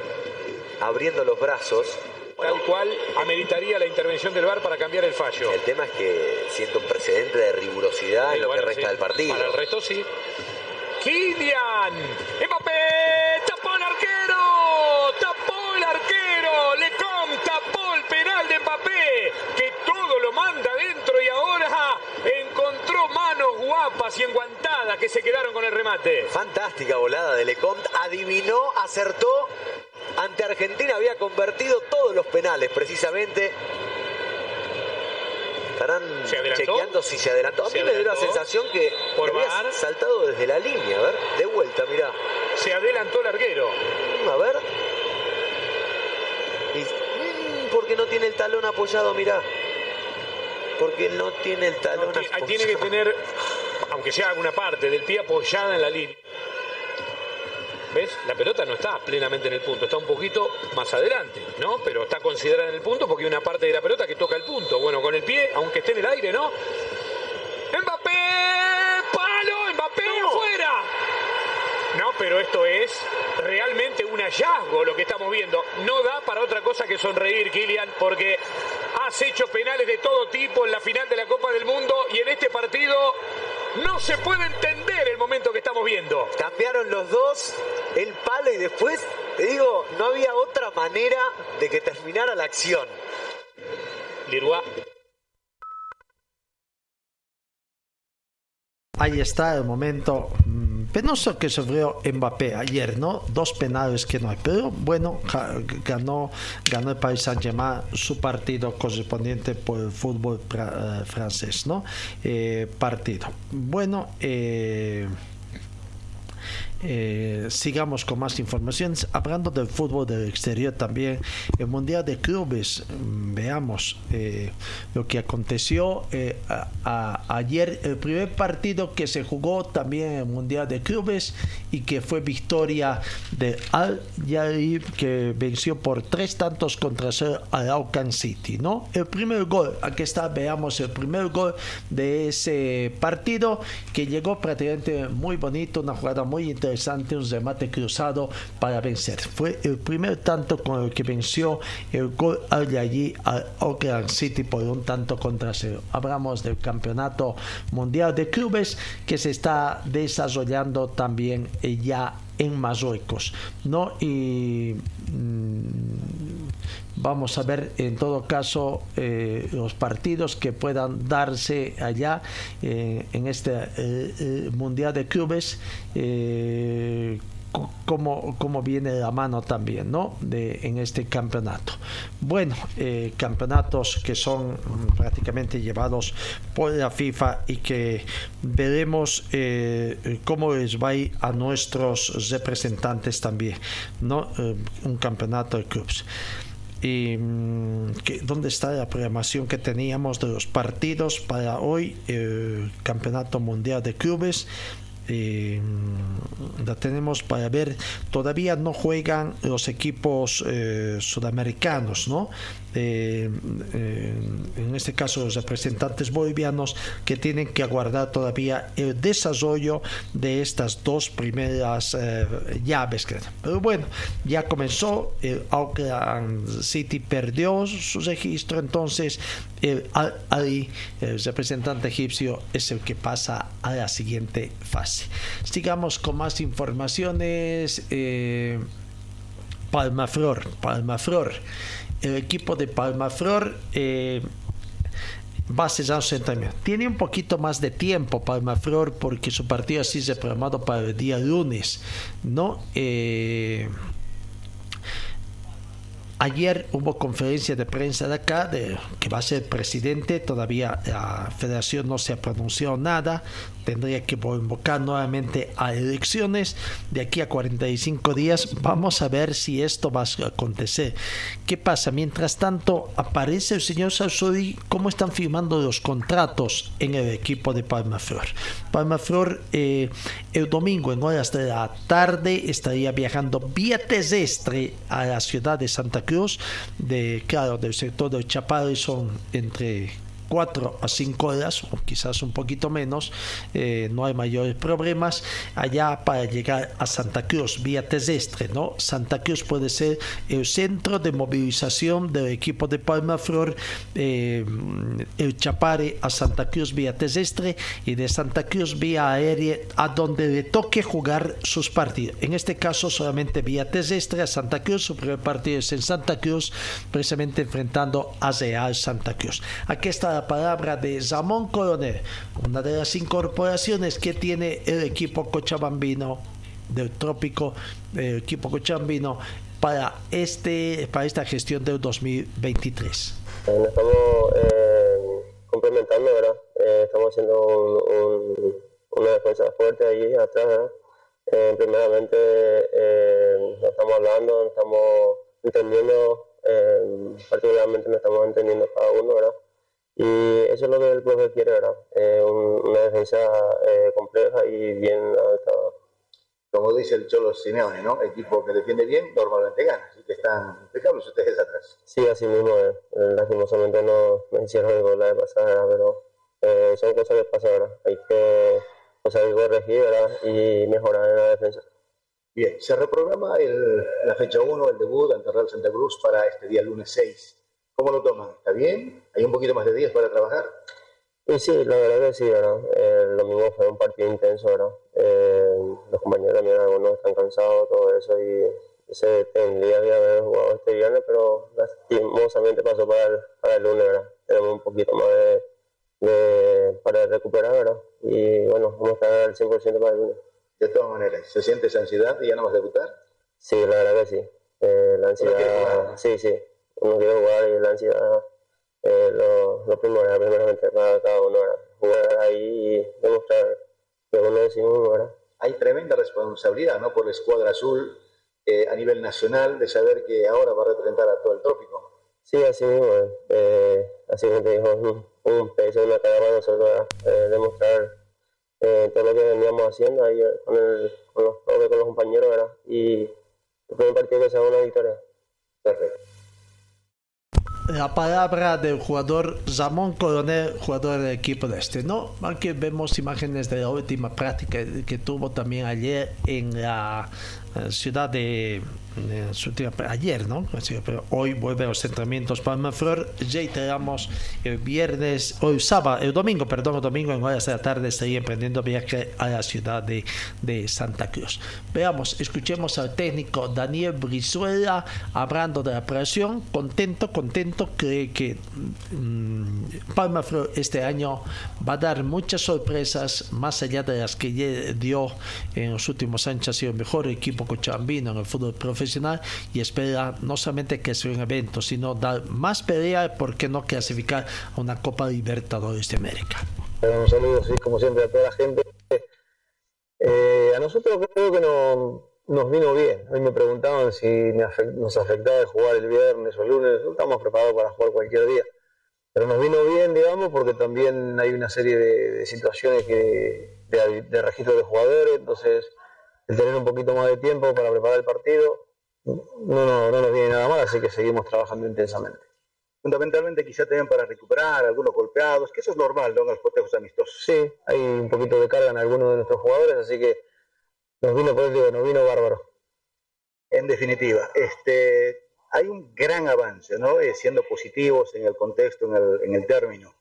abriendo los brazos.
Tal cual ameritaría la intervención del VAR para cambiar el fallo.
El tema es que siento un precedente de rigurosidad en lo que resta
sí.
del partido.
Para el resto sí. Kylian Mbappé tapó el arquero, tapó el arquero, Lecom tapó el penal de Mbappé, que todo lo manda dentro y ahora encontró manos guapas y enguantadas que se quedaron con el remate.
Fantástica volada de Lecomte, adivinó, acertó. Ante Argentina había convertido todos los penales, precisamente. Estarán chequeando si se adelantó. A
¿Se
mí me dio la sensación que
Por
había saltado desde la línea. A ver, de vuelta, mirá.
Se adelantó el arquero.
A ver. Y, mm, porque no tiene el talón apoyado, mirá. Porque no tiene el talón
Ahí
apoyado.
tiene que tener, aunque sea alguna parte del pie apoyada en la línea. ¿Ves? La pelota no está plenamente en el punto, está un poquito más adelante, ¿no? Pero está considerada en el punto porque hay una parte de la pelota que toca el punto. Bueno, con el pie, aunque esté en el aire, ¿no? ¡Mbappé! ¡Palo! ¡Mbappé afuera! No, pero esto es realmente un hallazgo lo que estamos viendo. No da para otra cosa que sonreír, Kylian, porque has hecho penales de todo tipo en la final de la Copa del Mundo y en este partido no se puede entender el momento que estamos viendo.
Cambiaron los dos el palo y después, te digo, no había otra manera de que terminara la acción.
Leroy.
Ahí está el momento penoso que sufrió Mbappé ayer, ¿no? Dos penales que no hay, pero bueno, ganó, ganó el Paris Saint-Germain su partido correspondiente por el fútbol eh, francés, ¿no? Eh, partido. Bueno, eh, eh, sigamos con más informaciones. Hablando del fútbol del exterior también, el Mundial de Clubes, mm, veamos eh, lo que aconteció eh, ayer, el primer partido que se jugó también en el Mundial de Clubes y que fue victoria de Al Yarib que venció por tres tantos contra cero al City, ¿no? El primer gol, aquí está, veamos el primer gol de ese partido que llegó prácticamente muy bonito, una jugada muy interesante, un remate cruzado para vencer. Fue el primer tanto con el que venció el gol al allí al Auckland City por un tanto contra cero. Hablamos del campeonato mundial de clubes que se está desarrollando también eh, ya en Marruecos, ¿no? Y mm, vamos a ver en todo caso eh, los partidos que puedan darse allá eh, en este eh, mundial de clubes cómo, cómo viene la mano también ¿no? de, en este campeonato. Bueno campeonatos que son prácticamente llevados por la FIFA y que veremos cómo les va a ir a nuestros representantes también no un campeonato de clubes y mm, dónde está la programación que teníamos de los partidos para hoy el campeonato mundial de clubes mm, la tenemos para ver. Todavía no juegan los equipos eh, sudamericanos no Eh, eh, en este caso los representantes bolivianos que tienen que aguardar todavía el desarrollo de estas dos primeras eh, llaves pero bueno ya comenzó el Auckland City perdió su registro entonces Al Ali el representante egipcio es el que pasa a la siguiente fase sigamos con más informaciones eh, Palmaflor Palmaflor el equipo de Palmaflor eh, va a cesar su entrenamiento. Tiene un poquito más de tiempo Palmaflor porque su partido así se programado para el día lunes, ¿no? Eh, Ayer hubo conferencia de prensa de acá, de, que va a ser presidente, todavía la federación no se ha pronunciado nada, tendría que convocar nuevamente a elecciones de aquí a 45 días. Vamos a ver si esto va a acontecer. ¿Qué pasa? Mientras tanto, aparece el señor Sassoli, cómo están firmando los contratos en el equipo de Palma Flor. Palma Flor eh, el domingo en horas de la tarde estaría viajando vía terrestre a la ciudad de Santa Cruz, de, claro, del sector de Chapare son entre 4 a 5 horas o quizás un poquito menos, eh, no hay mayores problemas. Allá para llegar a Santa Cruz vía terrestre, ¿no? Santa Cruz puede ser el centro de movilización del equipo de Palma Flor, eh, el Chapare a Santa Cruz vía terrestre y de Santa Cruz vía aérea a donde le toque jugar sus partidos. En este caso solamente vía terrestre a Santa Cruz, su primer partido es en Santa Cruz, precisamente enfrentando a Real Santa Cruz. Aquí está la palabra de Ramón Coronel, una de las incorporaciones que tiene el equipo cochabambino del trópico, el equipo cochabambino para, este, para esta gestión del 2023.
Nos estamos eh, complementando, ¿verdad? Eh, estamos haciendo una defensa fuerte ahí atrás, ¿verdad? Eh, primeramente nos estamos hablando, estamos entendiendo, particularmente nos estamos entendiendo cada uno, ¿verdad? Y eso es lo que el profe quiere, ¿verdad? Eh, una defensa eh, compleja y bien adaptada.
Como dice el Cholo Simeone, ¿no? Equipo que defiende bien, normalmente gana. Así que están impecables ustedes atrás.
Sí, así mismo es. Eh, lastimosamente no, me hicieron el gol la de pasada, pero eh, son cosas que pasan, ¿verdad? Hay que cosas corregir, ¿verdad? Y mejorar en la defensa.
Bien, se reprograma el, la fecha 1, el debut ante Real Santa Cruz para este día lunes 6. ¿Cómo lo toman? ¿Está bien? ¿Hay un poquito más de días para trabajar?
Y sí, la verdad que sí, ¿verdad? el domingo fue un partido intenso, ¿verdad? Eh, los compañeros también, algunos están cansados, todo eso, y se tendría que haber jugado este viernes, pero lastimosamente pasó para el, para el lunes, ¿verdad? Tenemos un poquito más de, para recuperar, ¿verdad? Y bueno, vamos a estar al 100% para el lunes.
De todas maneras, ¿se siente esa ansiedad y ya no vas a debutar?
Sí, la verdad que sí. Eh, la ansiedad, sí, sí uno quiere jugar y la ansiedad eh, lo, lo primordial primeramente para cada uno, jugar ahí y demostrar que uno uno, ¿verdad?
Hay tremenda responsabilidad, ¿no? Por la escuadra azul eh, a nivel nacional de saber que ahora va a representar a todo el trópico.
Sí, así mismo, eh, así como te dijo, un, peso, una cara para nosotros, eh, demostrar eh, todo lo que veníamos haciendo ahí con, el, con, los, con los compañeros, ¿verdad? Y el primer partido que sea una victoria.
Perfecto
la palabra del jugador Ramón Coronel, jugador del equipo de este, ¿no? Aunque vemos imágenes de la última práctica que tuvo también ayer en la ciudad de ayer, ¿no? Pero hoy vuelve a los entrenamientos Palma Flor. Reiteramos el viernes, el sábado, el domingo, perdón, el domingo en horas de la tarde estaría emprendiendo viaje a la ciudad de, de Santa Cruz. Veamos, escuchemos al técnico Daniel Brizuela hablando de la operación. Contento, contento, cree que mm, Palma Flor este año va a dar muchas sorpresas, más allá de las que dio en los últimos años, ha sido el mejor equipo cochabambino en el fútbol profesional y espera no solamente que sea un evento, sino dar más pelea, ¿por qué no clasificar a una Copa Libertadores de América?
Un saludo, sí, como siempre, a toda la gente. Eh, a nosotros creo que no, nos vino bien. Hoy me preguntaban si nos afectaba jugar el viernes o el lunes. Estamos preparados para jugar cualquier día. Pero nos vino bien, digamos, porque también hay una serie de, situaciones que, de, de registro de jugadores. Entonces, el tener un poquito más de tiempo para preparar el partido no, no, no nos viene nada mal, así que seguimos trabajando intensamente.
Fundamentalmente quizá también para recuperar algunos golpeados, que eso es normal, ¿no? En los cotejos amistosos.
Sí, hay un poquito de carga en algunos de nuestros jugadores, así que nos vino, por digo, nos vino bárbaro.
En definitiva, este, hay un gran avance, ¿no? Eh, siendo positivos en el contexto, en el, en el término,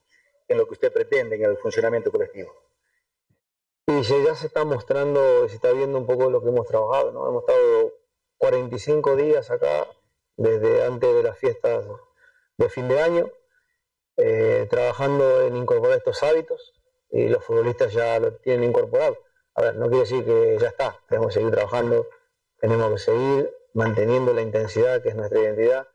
en lo que usted pretende, en el funcionamiento colectivo.
Y ya se está mostrando, se está viendo un poco lo que hemos trabajado, ¿no? Hemos estado 45 días acá, desde antes de las fiestas de fin de año, eh, trabajando en incorporar estos hábitos y los futbolistas ya lo tienen incorporado. A ver, no quiere decir que ya está, tenemos que seguir trabajando, tenemos que seguir manteniendo la intensidad que es nuestra identidad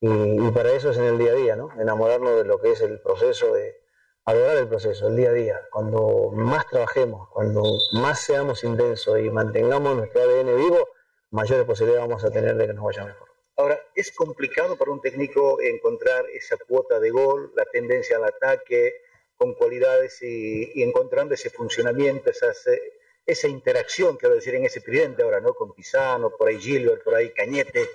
y, para eso es en el día a día, ¿no? Enamorarnos de lo que es el proceso de,
a lograr el proceso, el día a día. Cuando más trabajemos, cuando más seamos intensos y mantengamos nuestro ADN vivo, mayores posibilidades vamos a tener de que nos vaya mejor.
Ahora, es complicado para un técnico encontrar esa cuota de gol, la tendencia al ataque, con cualidades y, y encontrando ese funcionamiento, esas, eh, esa interacción, quiero decir, en ese tridente ahora, ¿no? Con Pisano, por ahí Gilbert, por ahí Cañete.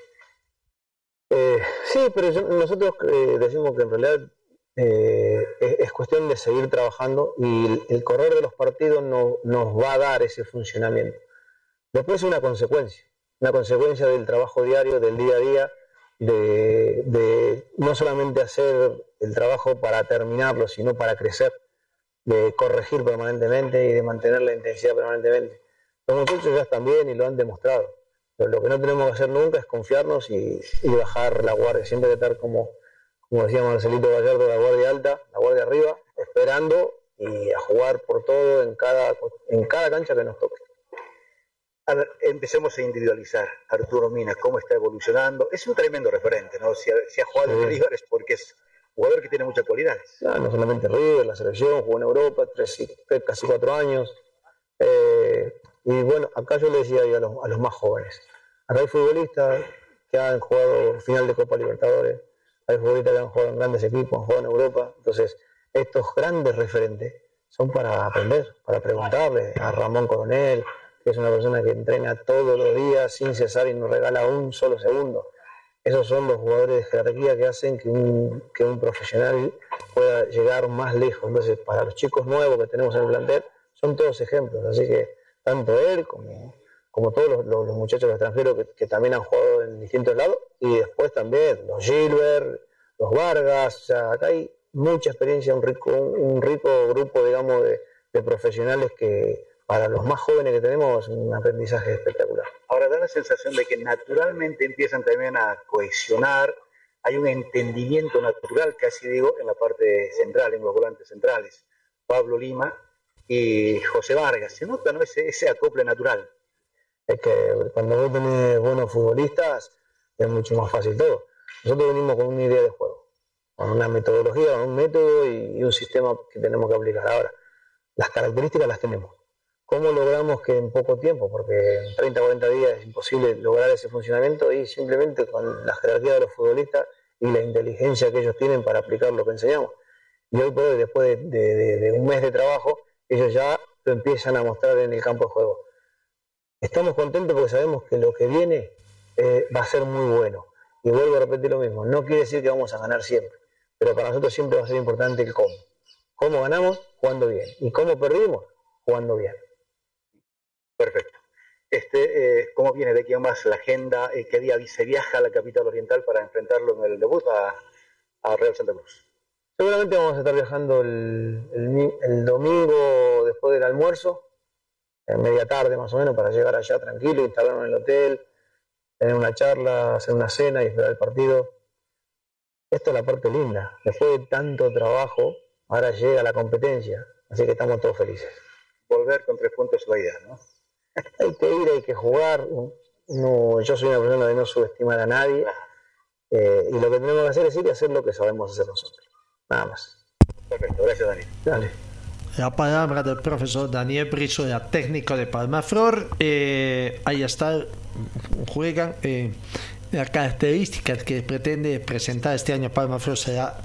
Eh, sí, pero yo- nosotros eh, decimos que en realidad eh, es, es cuestión de seguir trabajando y el, correr de los partidos no- nos va a dar ese funcionamiento. Después es una consecuencia, una consecuencia del trabajo diario, del día a día, de, no solamente hacer el trabajo para terminarlo, sino para crecer, de corregir permanentemente y de mantener la intensidad permanentemente. Los muchachos ya están bien y lo han demostrado. Pero lo que no tenemos que hacer nunca es confiarnos y, bajar la guardia. Siempre que estar como, como decía Marcelito Gallardo, la guardia alta, la guardia arriba, esperando y a jugar por todo en cada, en cada cancha que nos toque.
A ver, empecemos a individualizar. Arturo Mina, ¿cómo está evolucionando? Es un tremendo referente, ¿no? Si ha, si ha jugado en
Sí.
River es porque es jugador que tiene muchas cualidades.
Ya, no solamente River, la selección, jugó en Europa, tres, casi cuatro años. Eh, y bueno, acá yo le decía a los, a los más jóvenes, acá hay futbolistas que han jugado final de Copa Libertadores, hay futbolistas que han jugado en grandes equipos, han jugado en Europa, entonces estos grandes referentes son para aprender, para preguntarle a Ramón Coronel, que es una persona que entrena todos los días sin cesar y no regala un solo segundo. Esos son los jugadores de jerarquía que hacen que un, que un profesional pueda llegar más lejos. Entonces, para los chicos nuevos que tenemos en el plantel, son todos ejemplos. Así que tanto él como, como todos los, muchachos extranjeros que, que también han jugado en distintos lados, y después también los Gilbert, los Vargas, o sea, acá hay mucha experiencia, un rico, un rico grupo, digamos, de, de profesionales que para los más jóvenes que tenemos es un aprendizaje espectacular.
Ahora da la sensación de que naturalmente empiezan también a cohesionar, hay un entendimiento natural, casi digo, en la parte central, en los volantes centrales. Pablo Lima y José Vargas, se nota ¿no? ese, ese acople natural.
Es que cuando vos tenés buenos futbolistas es mucho más fácil todo. Nosotros venimos con una idea de juego, con una metodología, con un método y, un sistema que tenemos que aplicar. Ahora, las características las tenemos. ¿Cómo logramos que en poco tiempo, porque en 30 o 40 días es imposible lograr ese funcionamiento y simplemente con la jerarquía de los futbolistas y la inteligencia que ellos tienen para aplicar lo que enseñamos? Y hoy por hoy, después de, de- de- de un mes de trabajo, ellos ya lo empiezan a mostrar en el campo de juego. Estamos contentos porque sabemos que lo que viene eh, va a ser muy bueno. Y vuelvo a repetir lo mismo, no quiere decir que vamos a ganar siempre, pero para nosotros siempre va a ser importante el cómo. ¿Cómo ganamos? Jugando bien. ¿Y cómo perdimos? Jugando bien.
Perfecto. Este, eh, ¿Cómo viene de aquí a más la agenda? Eh, ¿Qué día se viaja a la capital oriental para enfrentarlo en el debut a, a Real Santa Cruz?
Seguramente vamos a estar viajando el, el el domingo después del almuerzo, en media tarde más o menos, para llegar allá tranquilo, instalarnos en el hotel, tener una charla, hacer una cena y esperar el partido. Esto es la parte linda. Después de tanto trabajo, ahora llega la competencia, así que estamos todos felices.
Volver con tres puntos es la idea, ¿no? <laughs>
Hay que ir, hay que jugar. No, yo soy una persona de no subestimar a nadie. eh, y lo que tenemos que hacer es ir y hacer lo que sabemos hacer nosotros. Nada más.
Perfecto, gracias Dani.
Dale.
La palabra del profesor Daniel Brizuela, técnico de Palmaflor. Eh, ahí está, juegan. Eh, la característica que pretende presentar este año Palmaflor será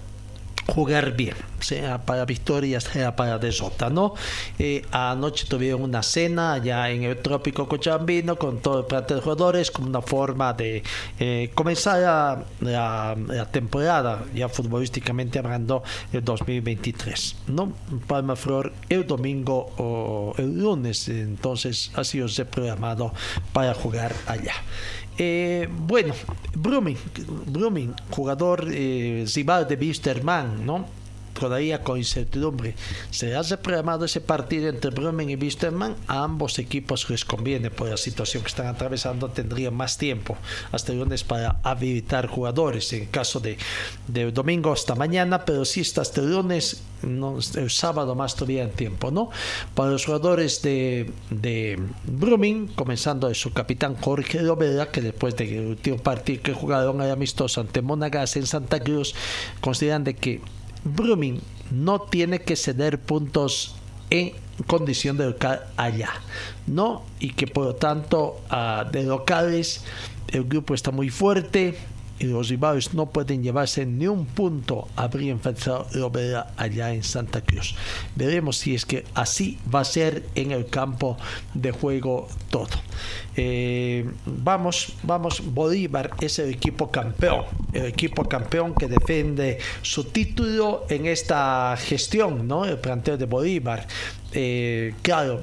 jugar bien, sea para victoria, sea para derrota, ¿no? Eh, anoche tuvieron una cena allá en el Trópico Cochabambino con todo el plantel de jugadores como una forma de eh, comenzar la- la temporada, ya futbolísticamente hablando, el 2023, ¿no? Palma Flor el domingo o el lunes, entonces ha sido programado para jugar allá. Eh, bueno, Brumming, Brumming, jugador eh, rival de Wisterman, ¿no? Todavía con incertidumbre. ¿Será reprogramado ese partido entre Brumming y Wisterman? A ambos equipos les conviene por la situación que están atravesando. Tendrían más tiempo hasta el lunes para habilitar jugadores. En caso de, de domingo hasta mañana, pero si está hasta lunes, no, el sábado más todavía tiempo, ¿no? Para los jugadores de, de Brumming, comenzando de su capitán Jorge Lovera, que después del último partido que jugaron el amistoso ante Monagas en Santa Cruz, consideran de que Brumming no tiene que ceder puntos en condición de local allá, ¿no? Y que por lo tanto ah, de locales el grupo está muy fuerte, y los rivales no pueden llevarse ni un punto habría enfrentado Lovera allá en Santa Cruz. Veremos si es que así va a ser en el campo de juego todo. Eh, vamos, vamos, Bolívar es el equipo campeón, el equipo campeón que defiende su título en esta gestión, ¿no? El planteo de Bolívar. Eh, claro,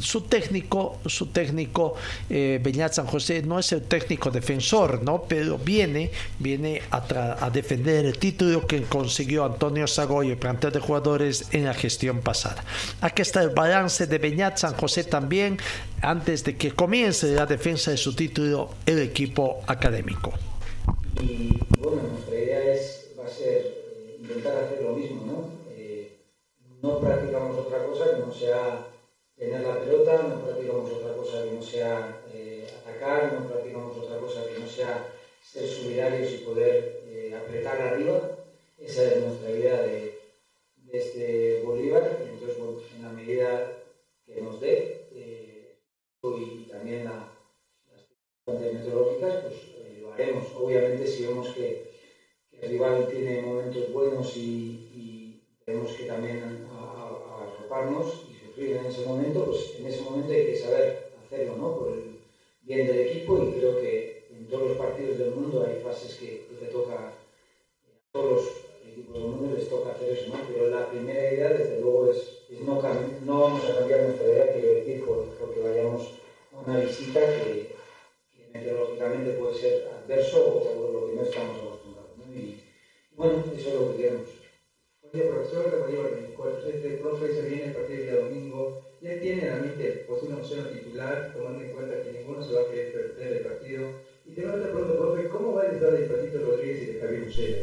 su técnico, su técnico eh, Beñat San José no es el técnico defensor, ¿no? Pero viene, viene a, defender el título que consiguió Antonio Sagoy, el plantel de jugadores en la gestión pasada. Aquí está el balance de Beñat San José también antes de que comience la defensa de su título el equipo académico.
Y bueno, nuestra idea es, va a ser eh, intentar hacer lo mismo, ¿no? Eh, no practicamos otra cosa que no sea tener la pelota, no practicamos otra cosa que no sea eh, atacar, no practicamos otra cosa que no sea ser solidarios y poder apretar arriba. Esa es nuestra idea de, de este Bolívar. Entonces, bueno, en la medida que nos dé, y también las fuentes meteorológicas, pues eh, lo haremos. Obviamente, si vemos que, el rival tiene momentos buenos y, tenemos que también arroparnos y sufrir en ese momento, pues en ese momento hay que saber hacerlo, ¿no? Por el bien del equipo y creo que en todos los partidos del mundo hay fases que, te toca, a todos los mundo les toca hacer eso, ¿no? Pero la primera idea, desde luego, es no, no, vamos a cambiar nuestra idea, quiero decir, porque vayamos a una visita que, meteorológicamente puede ser adverso o por lo que no estamos acostumbrados. Y, bueno, eso es lo que queremos.
Oye, profesor de este profe se viene a partir del día domingo, ya tiene en la mente pues, una opción titular, tomando en cuenta que ninguno se va a querer perder el partido. Y te pregunto pronto, profe, ¿cómo va a estar de Patito Rodríguez y de Javier Musera?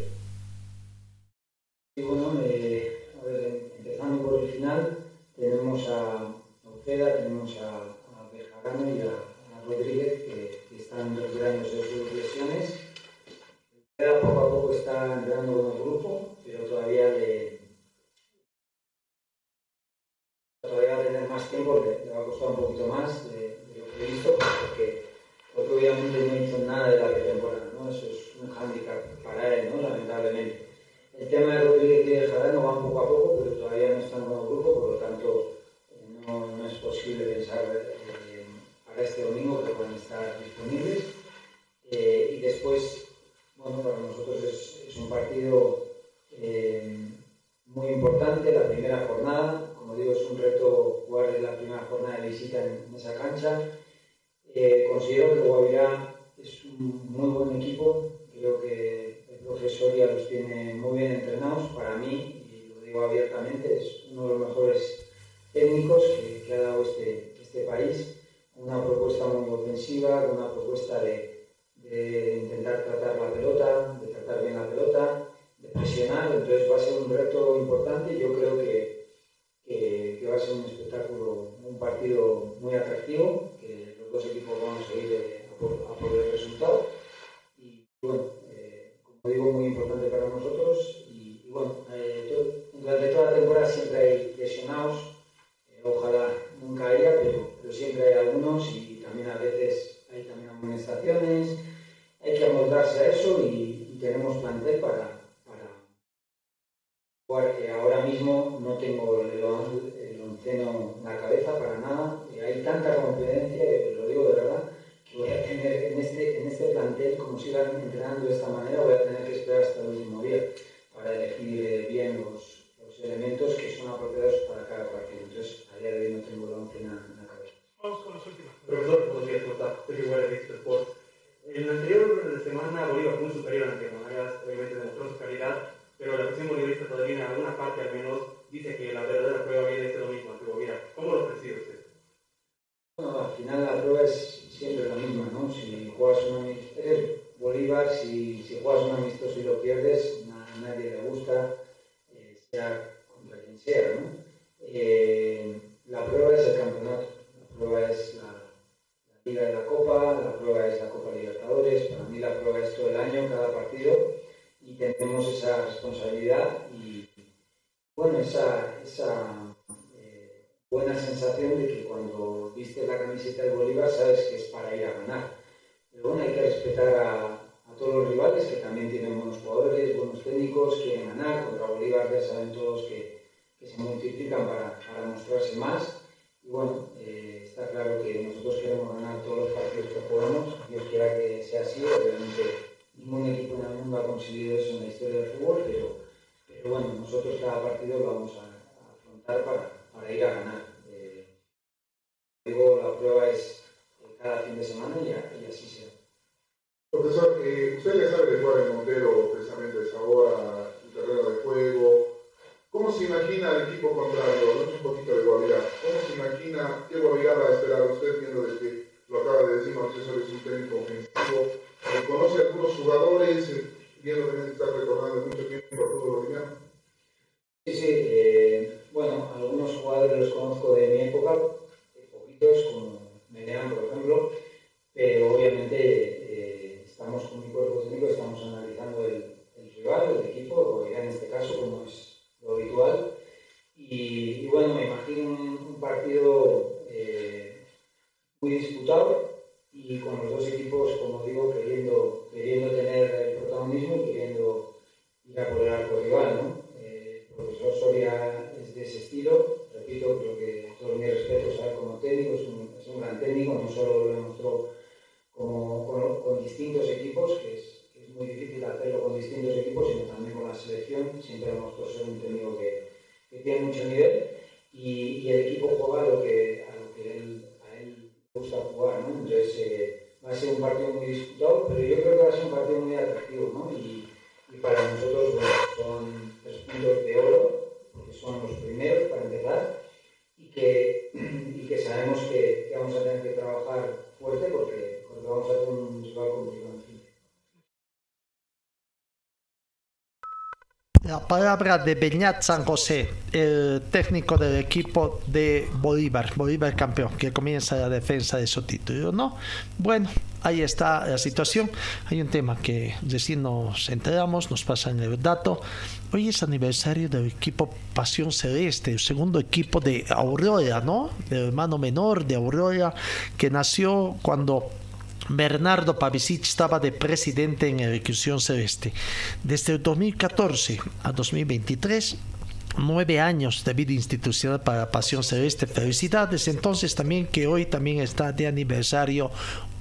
Bueno, a ver, empezando por el final, tenemos a Oceda, tenemos a, a y a, Rodríguez que, están recuperándose de sus lesiones. Oceda poco a poco está entrando con el grupo, pero todavía le, todavía va a tener más tiempo, le, va a costar un poquito más de, lo que he visto, porque, porque, obviamente no hizo nada de la pretemporada, ¿no? Eso es un hándicap para él, ¿no? Lamentablemente. El tema de Rodríguez y de Jarano van poco a poco, pero todavía no están en el grupo, por lo tanto no, no es posible pensar eh, para este domingo que a estar disponibles. Eh, y después, bueno, para nosotros es, es un partido eh, muy importante, la primera jornada. Como digo, es un reto jugar en la primera jornada de visita en, esa cancha. considero que Guavirá es un muy buen equipo, creo que profesoría los tiene muy bien entrenados. Para mí, y lo digo abiertamente, es uno de los mejores técnicos que, ha dado este, este, país. Una propuesta muy ofensiva, una propuesta de, de, intentar tratar la pelota, de tratar bien la pelota, de presionar. Entonces va a ser un reto importante. Yo creo que, que, va a ser un espectáculo, un partido muy atractivo, que los dos equipos van a seguir a por, a el resultado. Durante toda la temporada siempre hay lesionados, eh, ojalá nunca haya, pero, pero, siempre hay algunos y también a veces hay también amonestaciones. Hay que amoldarse a eso y, tenemos plantel para, para jugar. ahora mismo no tengo el, el en la cabeza para nada. hay tanta competencia, lo digo de verdad, voy a tener en este, en este plantel, como sigan entrenando de esta manera, voy a tener que esperar hasta el último día para elegir eh, bien los, elementos que son apropiados para cada partido. Entonces, a día de hoy no tengo la once en, la cabeza.
Vamos con los últimos. Profesor, buenos días, ¿cómo está? Soy igual de Sport. En la anterior semana Bolívar fue muy superior ante Monagas, obviamente demostró su calidad, pero la cuestión bolivarista todavía en alguna parte al menos dice que la verdadera prueba viene este domingo ante Bolívar. ¿Cómo lo percibe usted?
Bueno, al final la prueba es siempre la misma, ¿no? Si juegas un amistoso, Bolívar, si, si, juegas un amistoso y lo pierdes, a nadie le gusta, eh, sea sea, ¿no? Eh, la prueba es el campeonato, la prueba es la, Liga de la Copa, la prueba es la Copa Libertadores, para mí la prueba es todo el año, cada partido, y tenemos esa responsabilidad y, bueno, esa, esa eh, buena sensación de que cuando viste la camiseta del Bolívar sabes que es para ir a ganar. Pero bueno, hay que respetar a todos los rivales que también tienen buenos jugadores, buenos técnicos, quieren ganar. Contra Bolívar ya saben todos que, se multiplican para, para mostrarse más. Y bueno, eh, está claro que nosotros queremos ganar todos los partidos que jugamos. Dios quiera que sea así. Obviamente, ningún equipo en el mundo ha conseguido eso en la historia del fútbol, pero, pero bueno, nosotros cada partido lo vamos a, a afrontar para, para, ir a ganar. Eh, digo, la prueba es eh, cada fin de semana y, y así será.
Profesor, eh, usted le sabe de jugar en Montero precisamente esa hora, el terreno de juego. ¿Cómo se imagina el equipo contrario? Un poquito de Guavirá. ¿Cómo se imagina qué Guavirá va a esperar usted viendo de que lo acaba de decir Marcelo es un técnico ofensivo? ¿Conoce algunos jugadores? Viendo que está recordando mucho tiempo a todo boliviano.
Sí, sí. Eh, bueno, algunos jugadores los conozco de mi época, poquitos, como Menean, por ejemplo, pero obviamente eh, estamos con mi cuerpo técnico, estamos analizando el, el rival, el equipo, o en este caso, como es lo habitual. Y, bueno, me imagino un, partido eh, muy disputado y con los dos equipos, como digo, queriendo, queriendo tener el protagonismo y queriendo ir a por el arco rival, ¿no? Eh, el profesor Soria es de ese estilo, repito, creo que todos mis respetos a como técnico, es un, es un gran técnico, no solo lo demostró como, con, con, distintos equipos, que es, muy difícil hacerlo con distintos equipos, sino también con la selección. Siempre demostró ser un técnico que, que tiene mucho nivel y, y, el equipo juega lo que, a lo que él, a él gusta jugar. ¿no? Entonces eh, va a ser un partido muy disputado, pero yo creo que va a ser un partido muy atractivo. ¿no? Y, y para nosotros bueno, son tres puntos de oro, porque son los primeros para empezar, y que, y que sabemos que, que vamos a tener que trabajar fuerte porque porque vamos a tener un rival complicado
La palabra de Beñat San José, el técnico del equipo de Bolívar, Bolívar campeón, que comienza la defensa de su título, ¿no? Bueno, ahí está la situación. Hay un tema que recién nos enteramos, nos pasan el dato. Hoy es aniversario del equipo Pasión Celeste, el segundo equipo de Aurora, ¿no? El hermano menor de Aurora, que nació cuando Bernardo Pavicic estaba de presidente en Ejecución Celeste. Desde el 2014 a 2023 nueve años de vida institucional para Pasión Celeste. Felicidades entonces también que hoy también está de aniversario,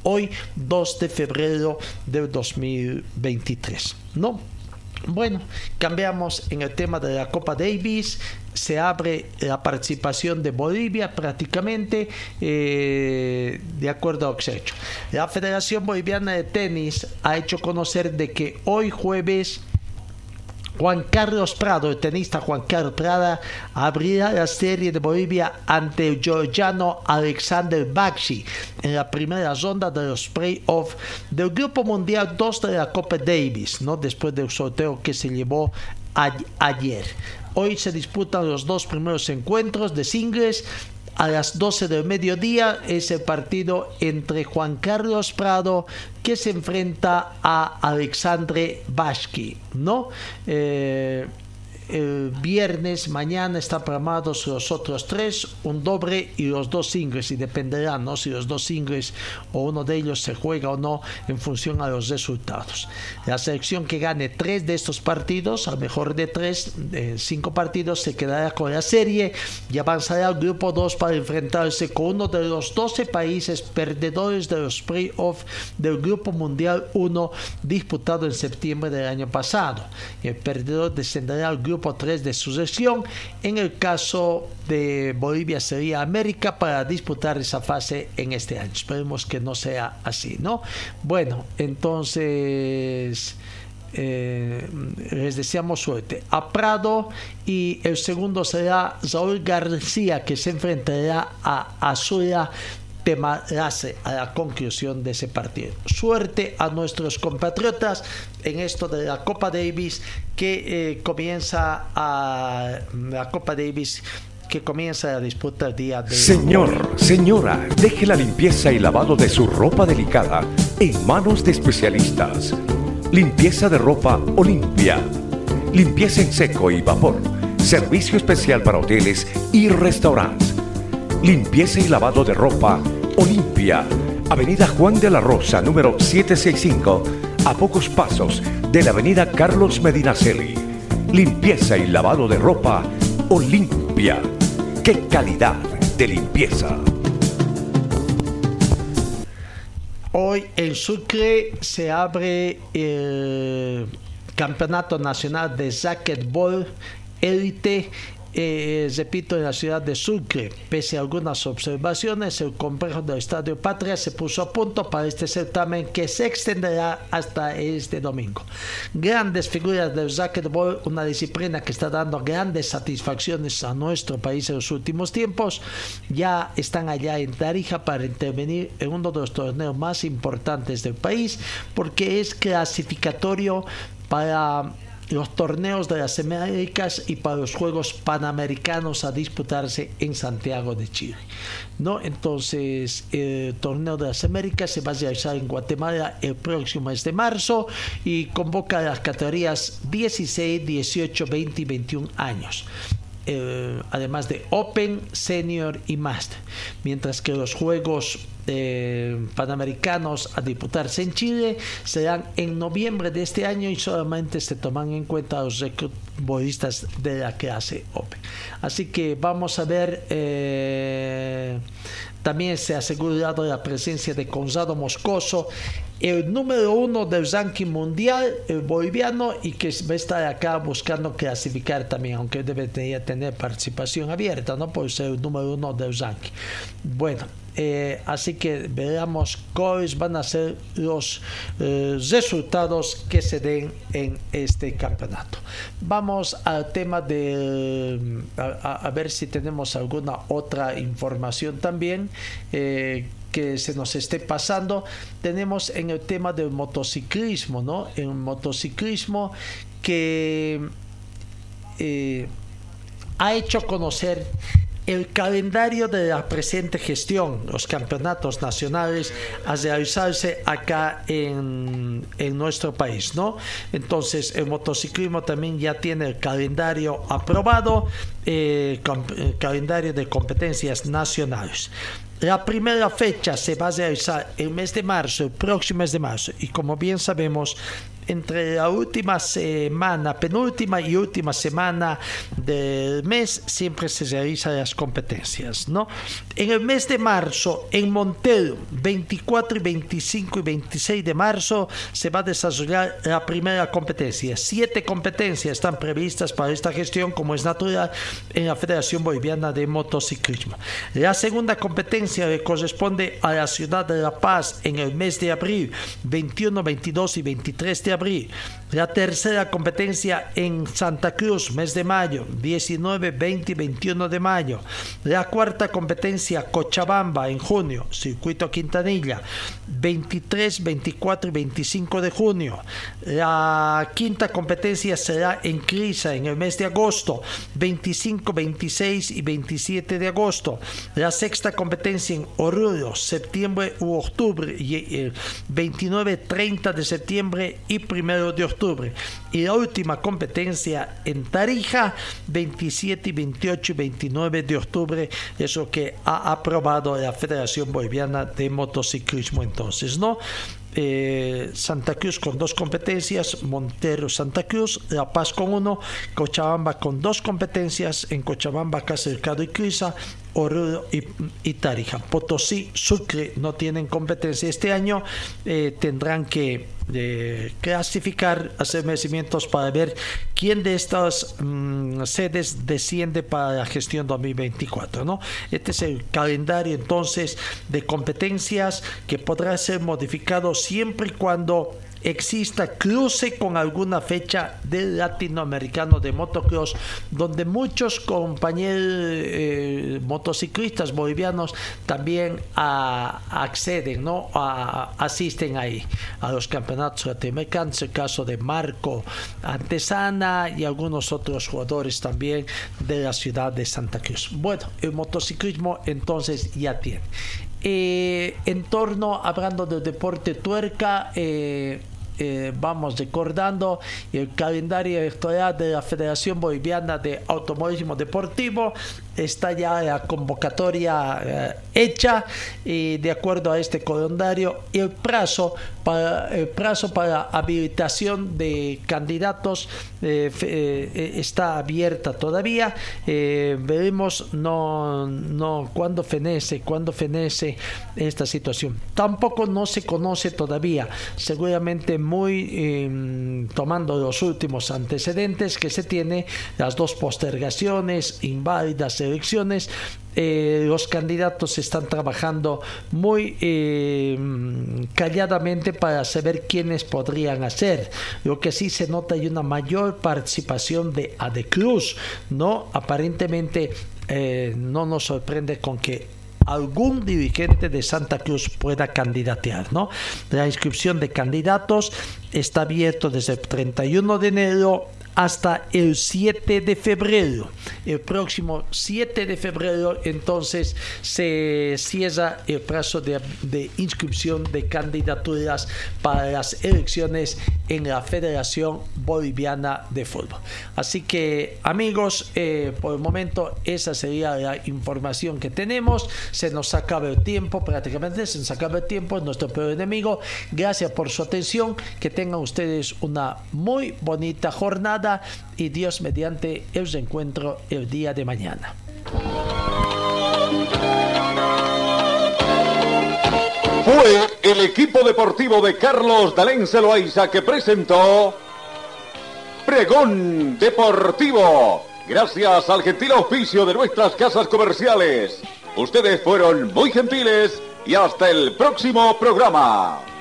hoy 2 de febrero del 2023. ¿No? Bueno, cambiamos en el tema de la Copa Davis. Se abre la participación de Bolivia prácticamente eh, de acuerdo a lo que se ha hecho. La Federación Boliviana de Tenis ha hecho conocer de que hoy jueves Juan Carlos Prado, el tenista Juan Carlos Prada, abrirá la serie de Bolivia ante el georgiano Alexander Bakshi en la primera ronda de los playoffs del Grupo Mundial 2 de la Copa Davis, ¿no? después del sorteo que se llevó ayer. Hoy se disputan los dos primeros encuentros de singles a las 12 del mediodía es el partido entre Juan Carlos Prado que se enfrenta a Alexandre Bashki, ¿no? Eh, el viernes, mañana están programados los otros tres, un doble y los dos singles, y dependerá ¿no? si los dos singles o uno de ellos se juega o no en función a los resultados. La selección que gane tres de estos partidos, a mejor de tres, de cinco partidos, se quedará con la serie y avanzará al grupo 2 para enfrentarse con uno de los 12 países perdedores de los playoffs del Grupo Mundial 1 disputado en septiembre del año pasado. El perdedor descenderá al grupo grupo 3 de sucesión. En el caso de Bolivia sería América para disputar esa fase en este año. Esperemos que no sea así, ¿no? Bueno, entonces... Eh, les deseamos suerte a Prado y el segundo será Saúl García que se enfrentará a Azula temarase a la conclusión de ese partido. Suerte a nuestros compatriotas en esto de la Copa Davis que eh, comienza a la Copa Davis que comienza la disputa el día de
Señor, señora, deje la limpieza y lavado de su ropa delicada en manos de especialistas. Limpieza de ropa Olimpia. Limpieza en seco y vapor servicio especial para hoteles y restaurantes. Limpieza y lavado de ropa Olimpia, Avenida Juan de la Rosa, número 765, a pocos pasos de la Avenida Carlos Medinaceli. Limpieza y lavado de ropa Olimpia. ¡Qué calidad de limpieza!
Hoy en Sucre se abre el Campeonato Nacional de Racquetball Élite eh, repito, en la ciudad de Sucre. Pese a algunas observaciones, el complejo del Estadio Patria se puso a punto para este certamen que se extenderá hasta este domingo. Grandes figuras del racquetball, una disciplina que está dando grandes satisfacciones a nuestro país en los últimos tiempos, ya están allá en Tarija para intervenir en uno de los torneos más importantes del país porque es clasificatorio para los torneos de las Américas y para los Juegos Panamericanos a disputarse en Santiago de Chile. ¿no? Entonces, el torneo de las Américas se va a realizar en Guatemala el próximo mes de marzo y convoca a las categorías 16, 18, 20 y 21 años. Eh, además de Open, Senior y Master. Mientras que los Juegos eh, Panamericanos a disputarse en Chile serán en noviembre de este año y solamente se toman en cuenta los recrutbolistas de la clase Open. Así que vamos a ver. Eh, también se ha asegurado la presencia de Gonzalo Moscoso el número uno del ranking mundial, el boliviano, y que va a estar acá buscando clasificar también, aunque debería tener participación abierta, ¿no? Por ser el número uno del ranking. Bueno, eh, así que veamos cuáles van a ser los eh, resultados que se den en este campeonato. Vamos al tema de a, ver si tenemos alguna otra información también. Eh, que se nos esté pasando. Tenemos en el tema del motociclismo, ¿no? En motociclismo que ha hecho conocer el calendario de la presente gestión, los campeonatos nacionales a realizarse acá en, en, nuestro país, ¿no? Entonces, el motociclismo también ya tiene el calendario aprobado, eh, el calendario de competencias nacionales. La primera fecha se va a realizar el mes de marzo, el próximo mes de marzo, y como bien sabemos, entre la última semana, penúltima y última semana del mes, siempre se realizan las competencias, ¿no? En el mes de marzo, en Montero, 24 y 25 y 26 de marzo, se va a desarrollar la primera competencia. Siete competencias están previstas para esta gestión, como es natural, en la Federación Boliviana de Motociclismo. La segunda competencia le corresponde a la ciudad de La Paz en el mes de abril, 21, 22 y 23 de abril. La tercera competencia en Santa Cruz, mes de mayo, 19, 20 y 21 de mayo. La cuarta competencia Cochabamba en junio, Circuito Quintanilla, 23, 24 y 25 de junio. La quinta competencia será en Crisa en el mes de agosto, 25, 26 y 27 de agosto. La sexta competencia en Oruro, septiembre u octubre, y 29, 30 de septiembre y 1 de octubre. Y la última competencia en Tarija, 27 y 28 y 29 de octubre, eso que ha aprobado la Federación Boliviana de Motociclismo entonces, ¿no? Eh, Santa Cruz con dos competencias, Montero Santa Cruz, La Paz con uno, Cochabamba con dos competencias, en Cochabamba, Cacercado y Crisa, Oruro y, Tarija. Potosí, Sucre no tienen competencia este año, eh, tendrán que eh, clasificar, hacer merecimientos para ver quién de estas mm, sedes desciende para la gestión 2024. ¿no? Este es el calendario entonces de competencias que podrá ser modificado siempre y cuando exista cruce con alguna fecha del latinoamericano de motocross, donde muchos compañeros eh, motociclistas bolivianos también acceden, ¿no? asisten ahí a los campeonatos latinoamericanos, el caso de Marco Antesana y algunos otros jugadores también de la ciudad de Santa Cruz. Bueno, el motociclismo entonces ya tiene. Eh, en torno, hablando del deporte tuerca, eh, eh, vamos recordando el calendario electoral de la Federación Boliviana de Automovilismo Deportivo está ya la convocatoria eh, hecha y de acuerdo a este calendario el plazo para el plazo para habilitación de candidatos eh, eh, está abierta todavía. Veremos no no cuándo fenece cuándo fenece esta situación. Tampoco no se conoce todavía seguramente muy em, tomando los últimos antecedentes que se tiene las dos postergaciones inválidas elecciones, eh, los candidatos están trabajando muy eh, calladamente para saber quiénes podrían hacer. Lo que sí se nota hay una mayor participación de Adecruz, ¿no? Aparentemente eh, no nos sorprende con que algún dirigente de Santa Cruz pueda candidatear, ¿no? La inscripción de candidatos está abierto desde el 31 de enero hasta el 7 de febrero. El próximo 7 de febrero entonces se cierra el plazo de, inscripción de candidaturas para las elecciones en la Federación Boliviana de Fútbol. Así que amigos, eh, por el momento esa sería la información que tenemos. Se nos acaba el tiempo, prácticamente se nos acaba el tiempo, nuestro peor enemigo. Gracias por su atención, que tengan ustedes una muy bonita jornada y Dios mediante el encuentro el día de mañana.
Fue el equipo deportivo de Carlos Dalén Celoaiza que presentó Pregón Deportivo. Gracias al gentil oficio de nuestras casas comerciales. Ustedes fueron muy gentiles y hasta el próximo programa.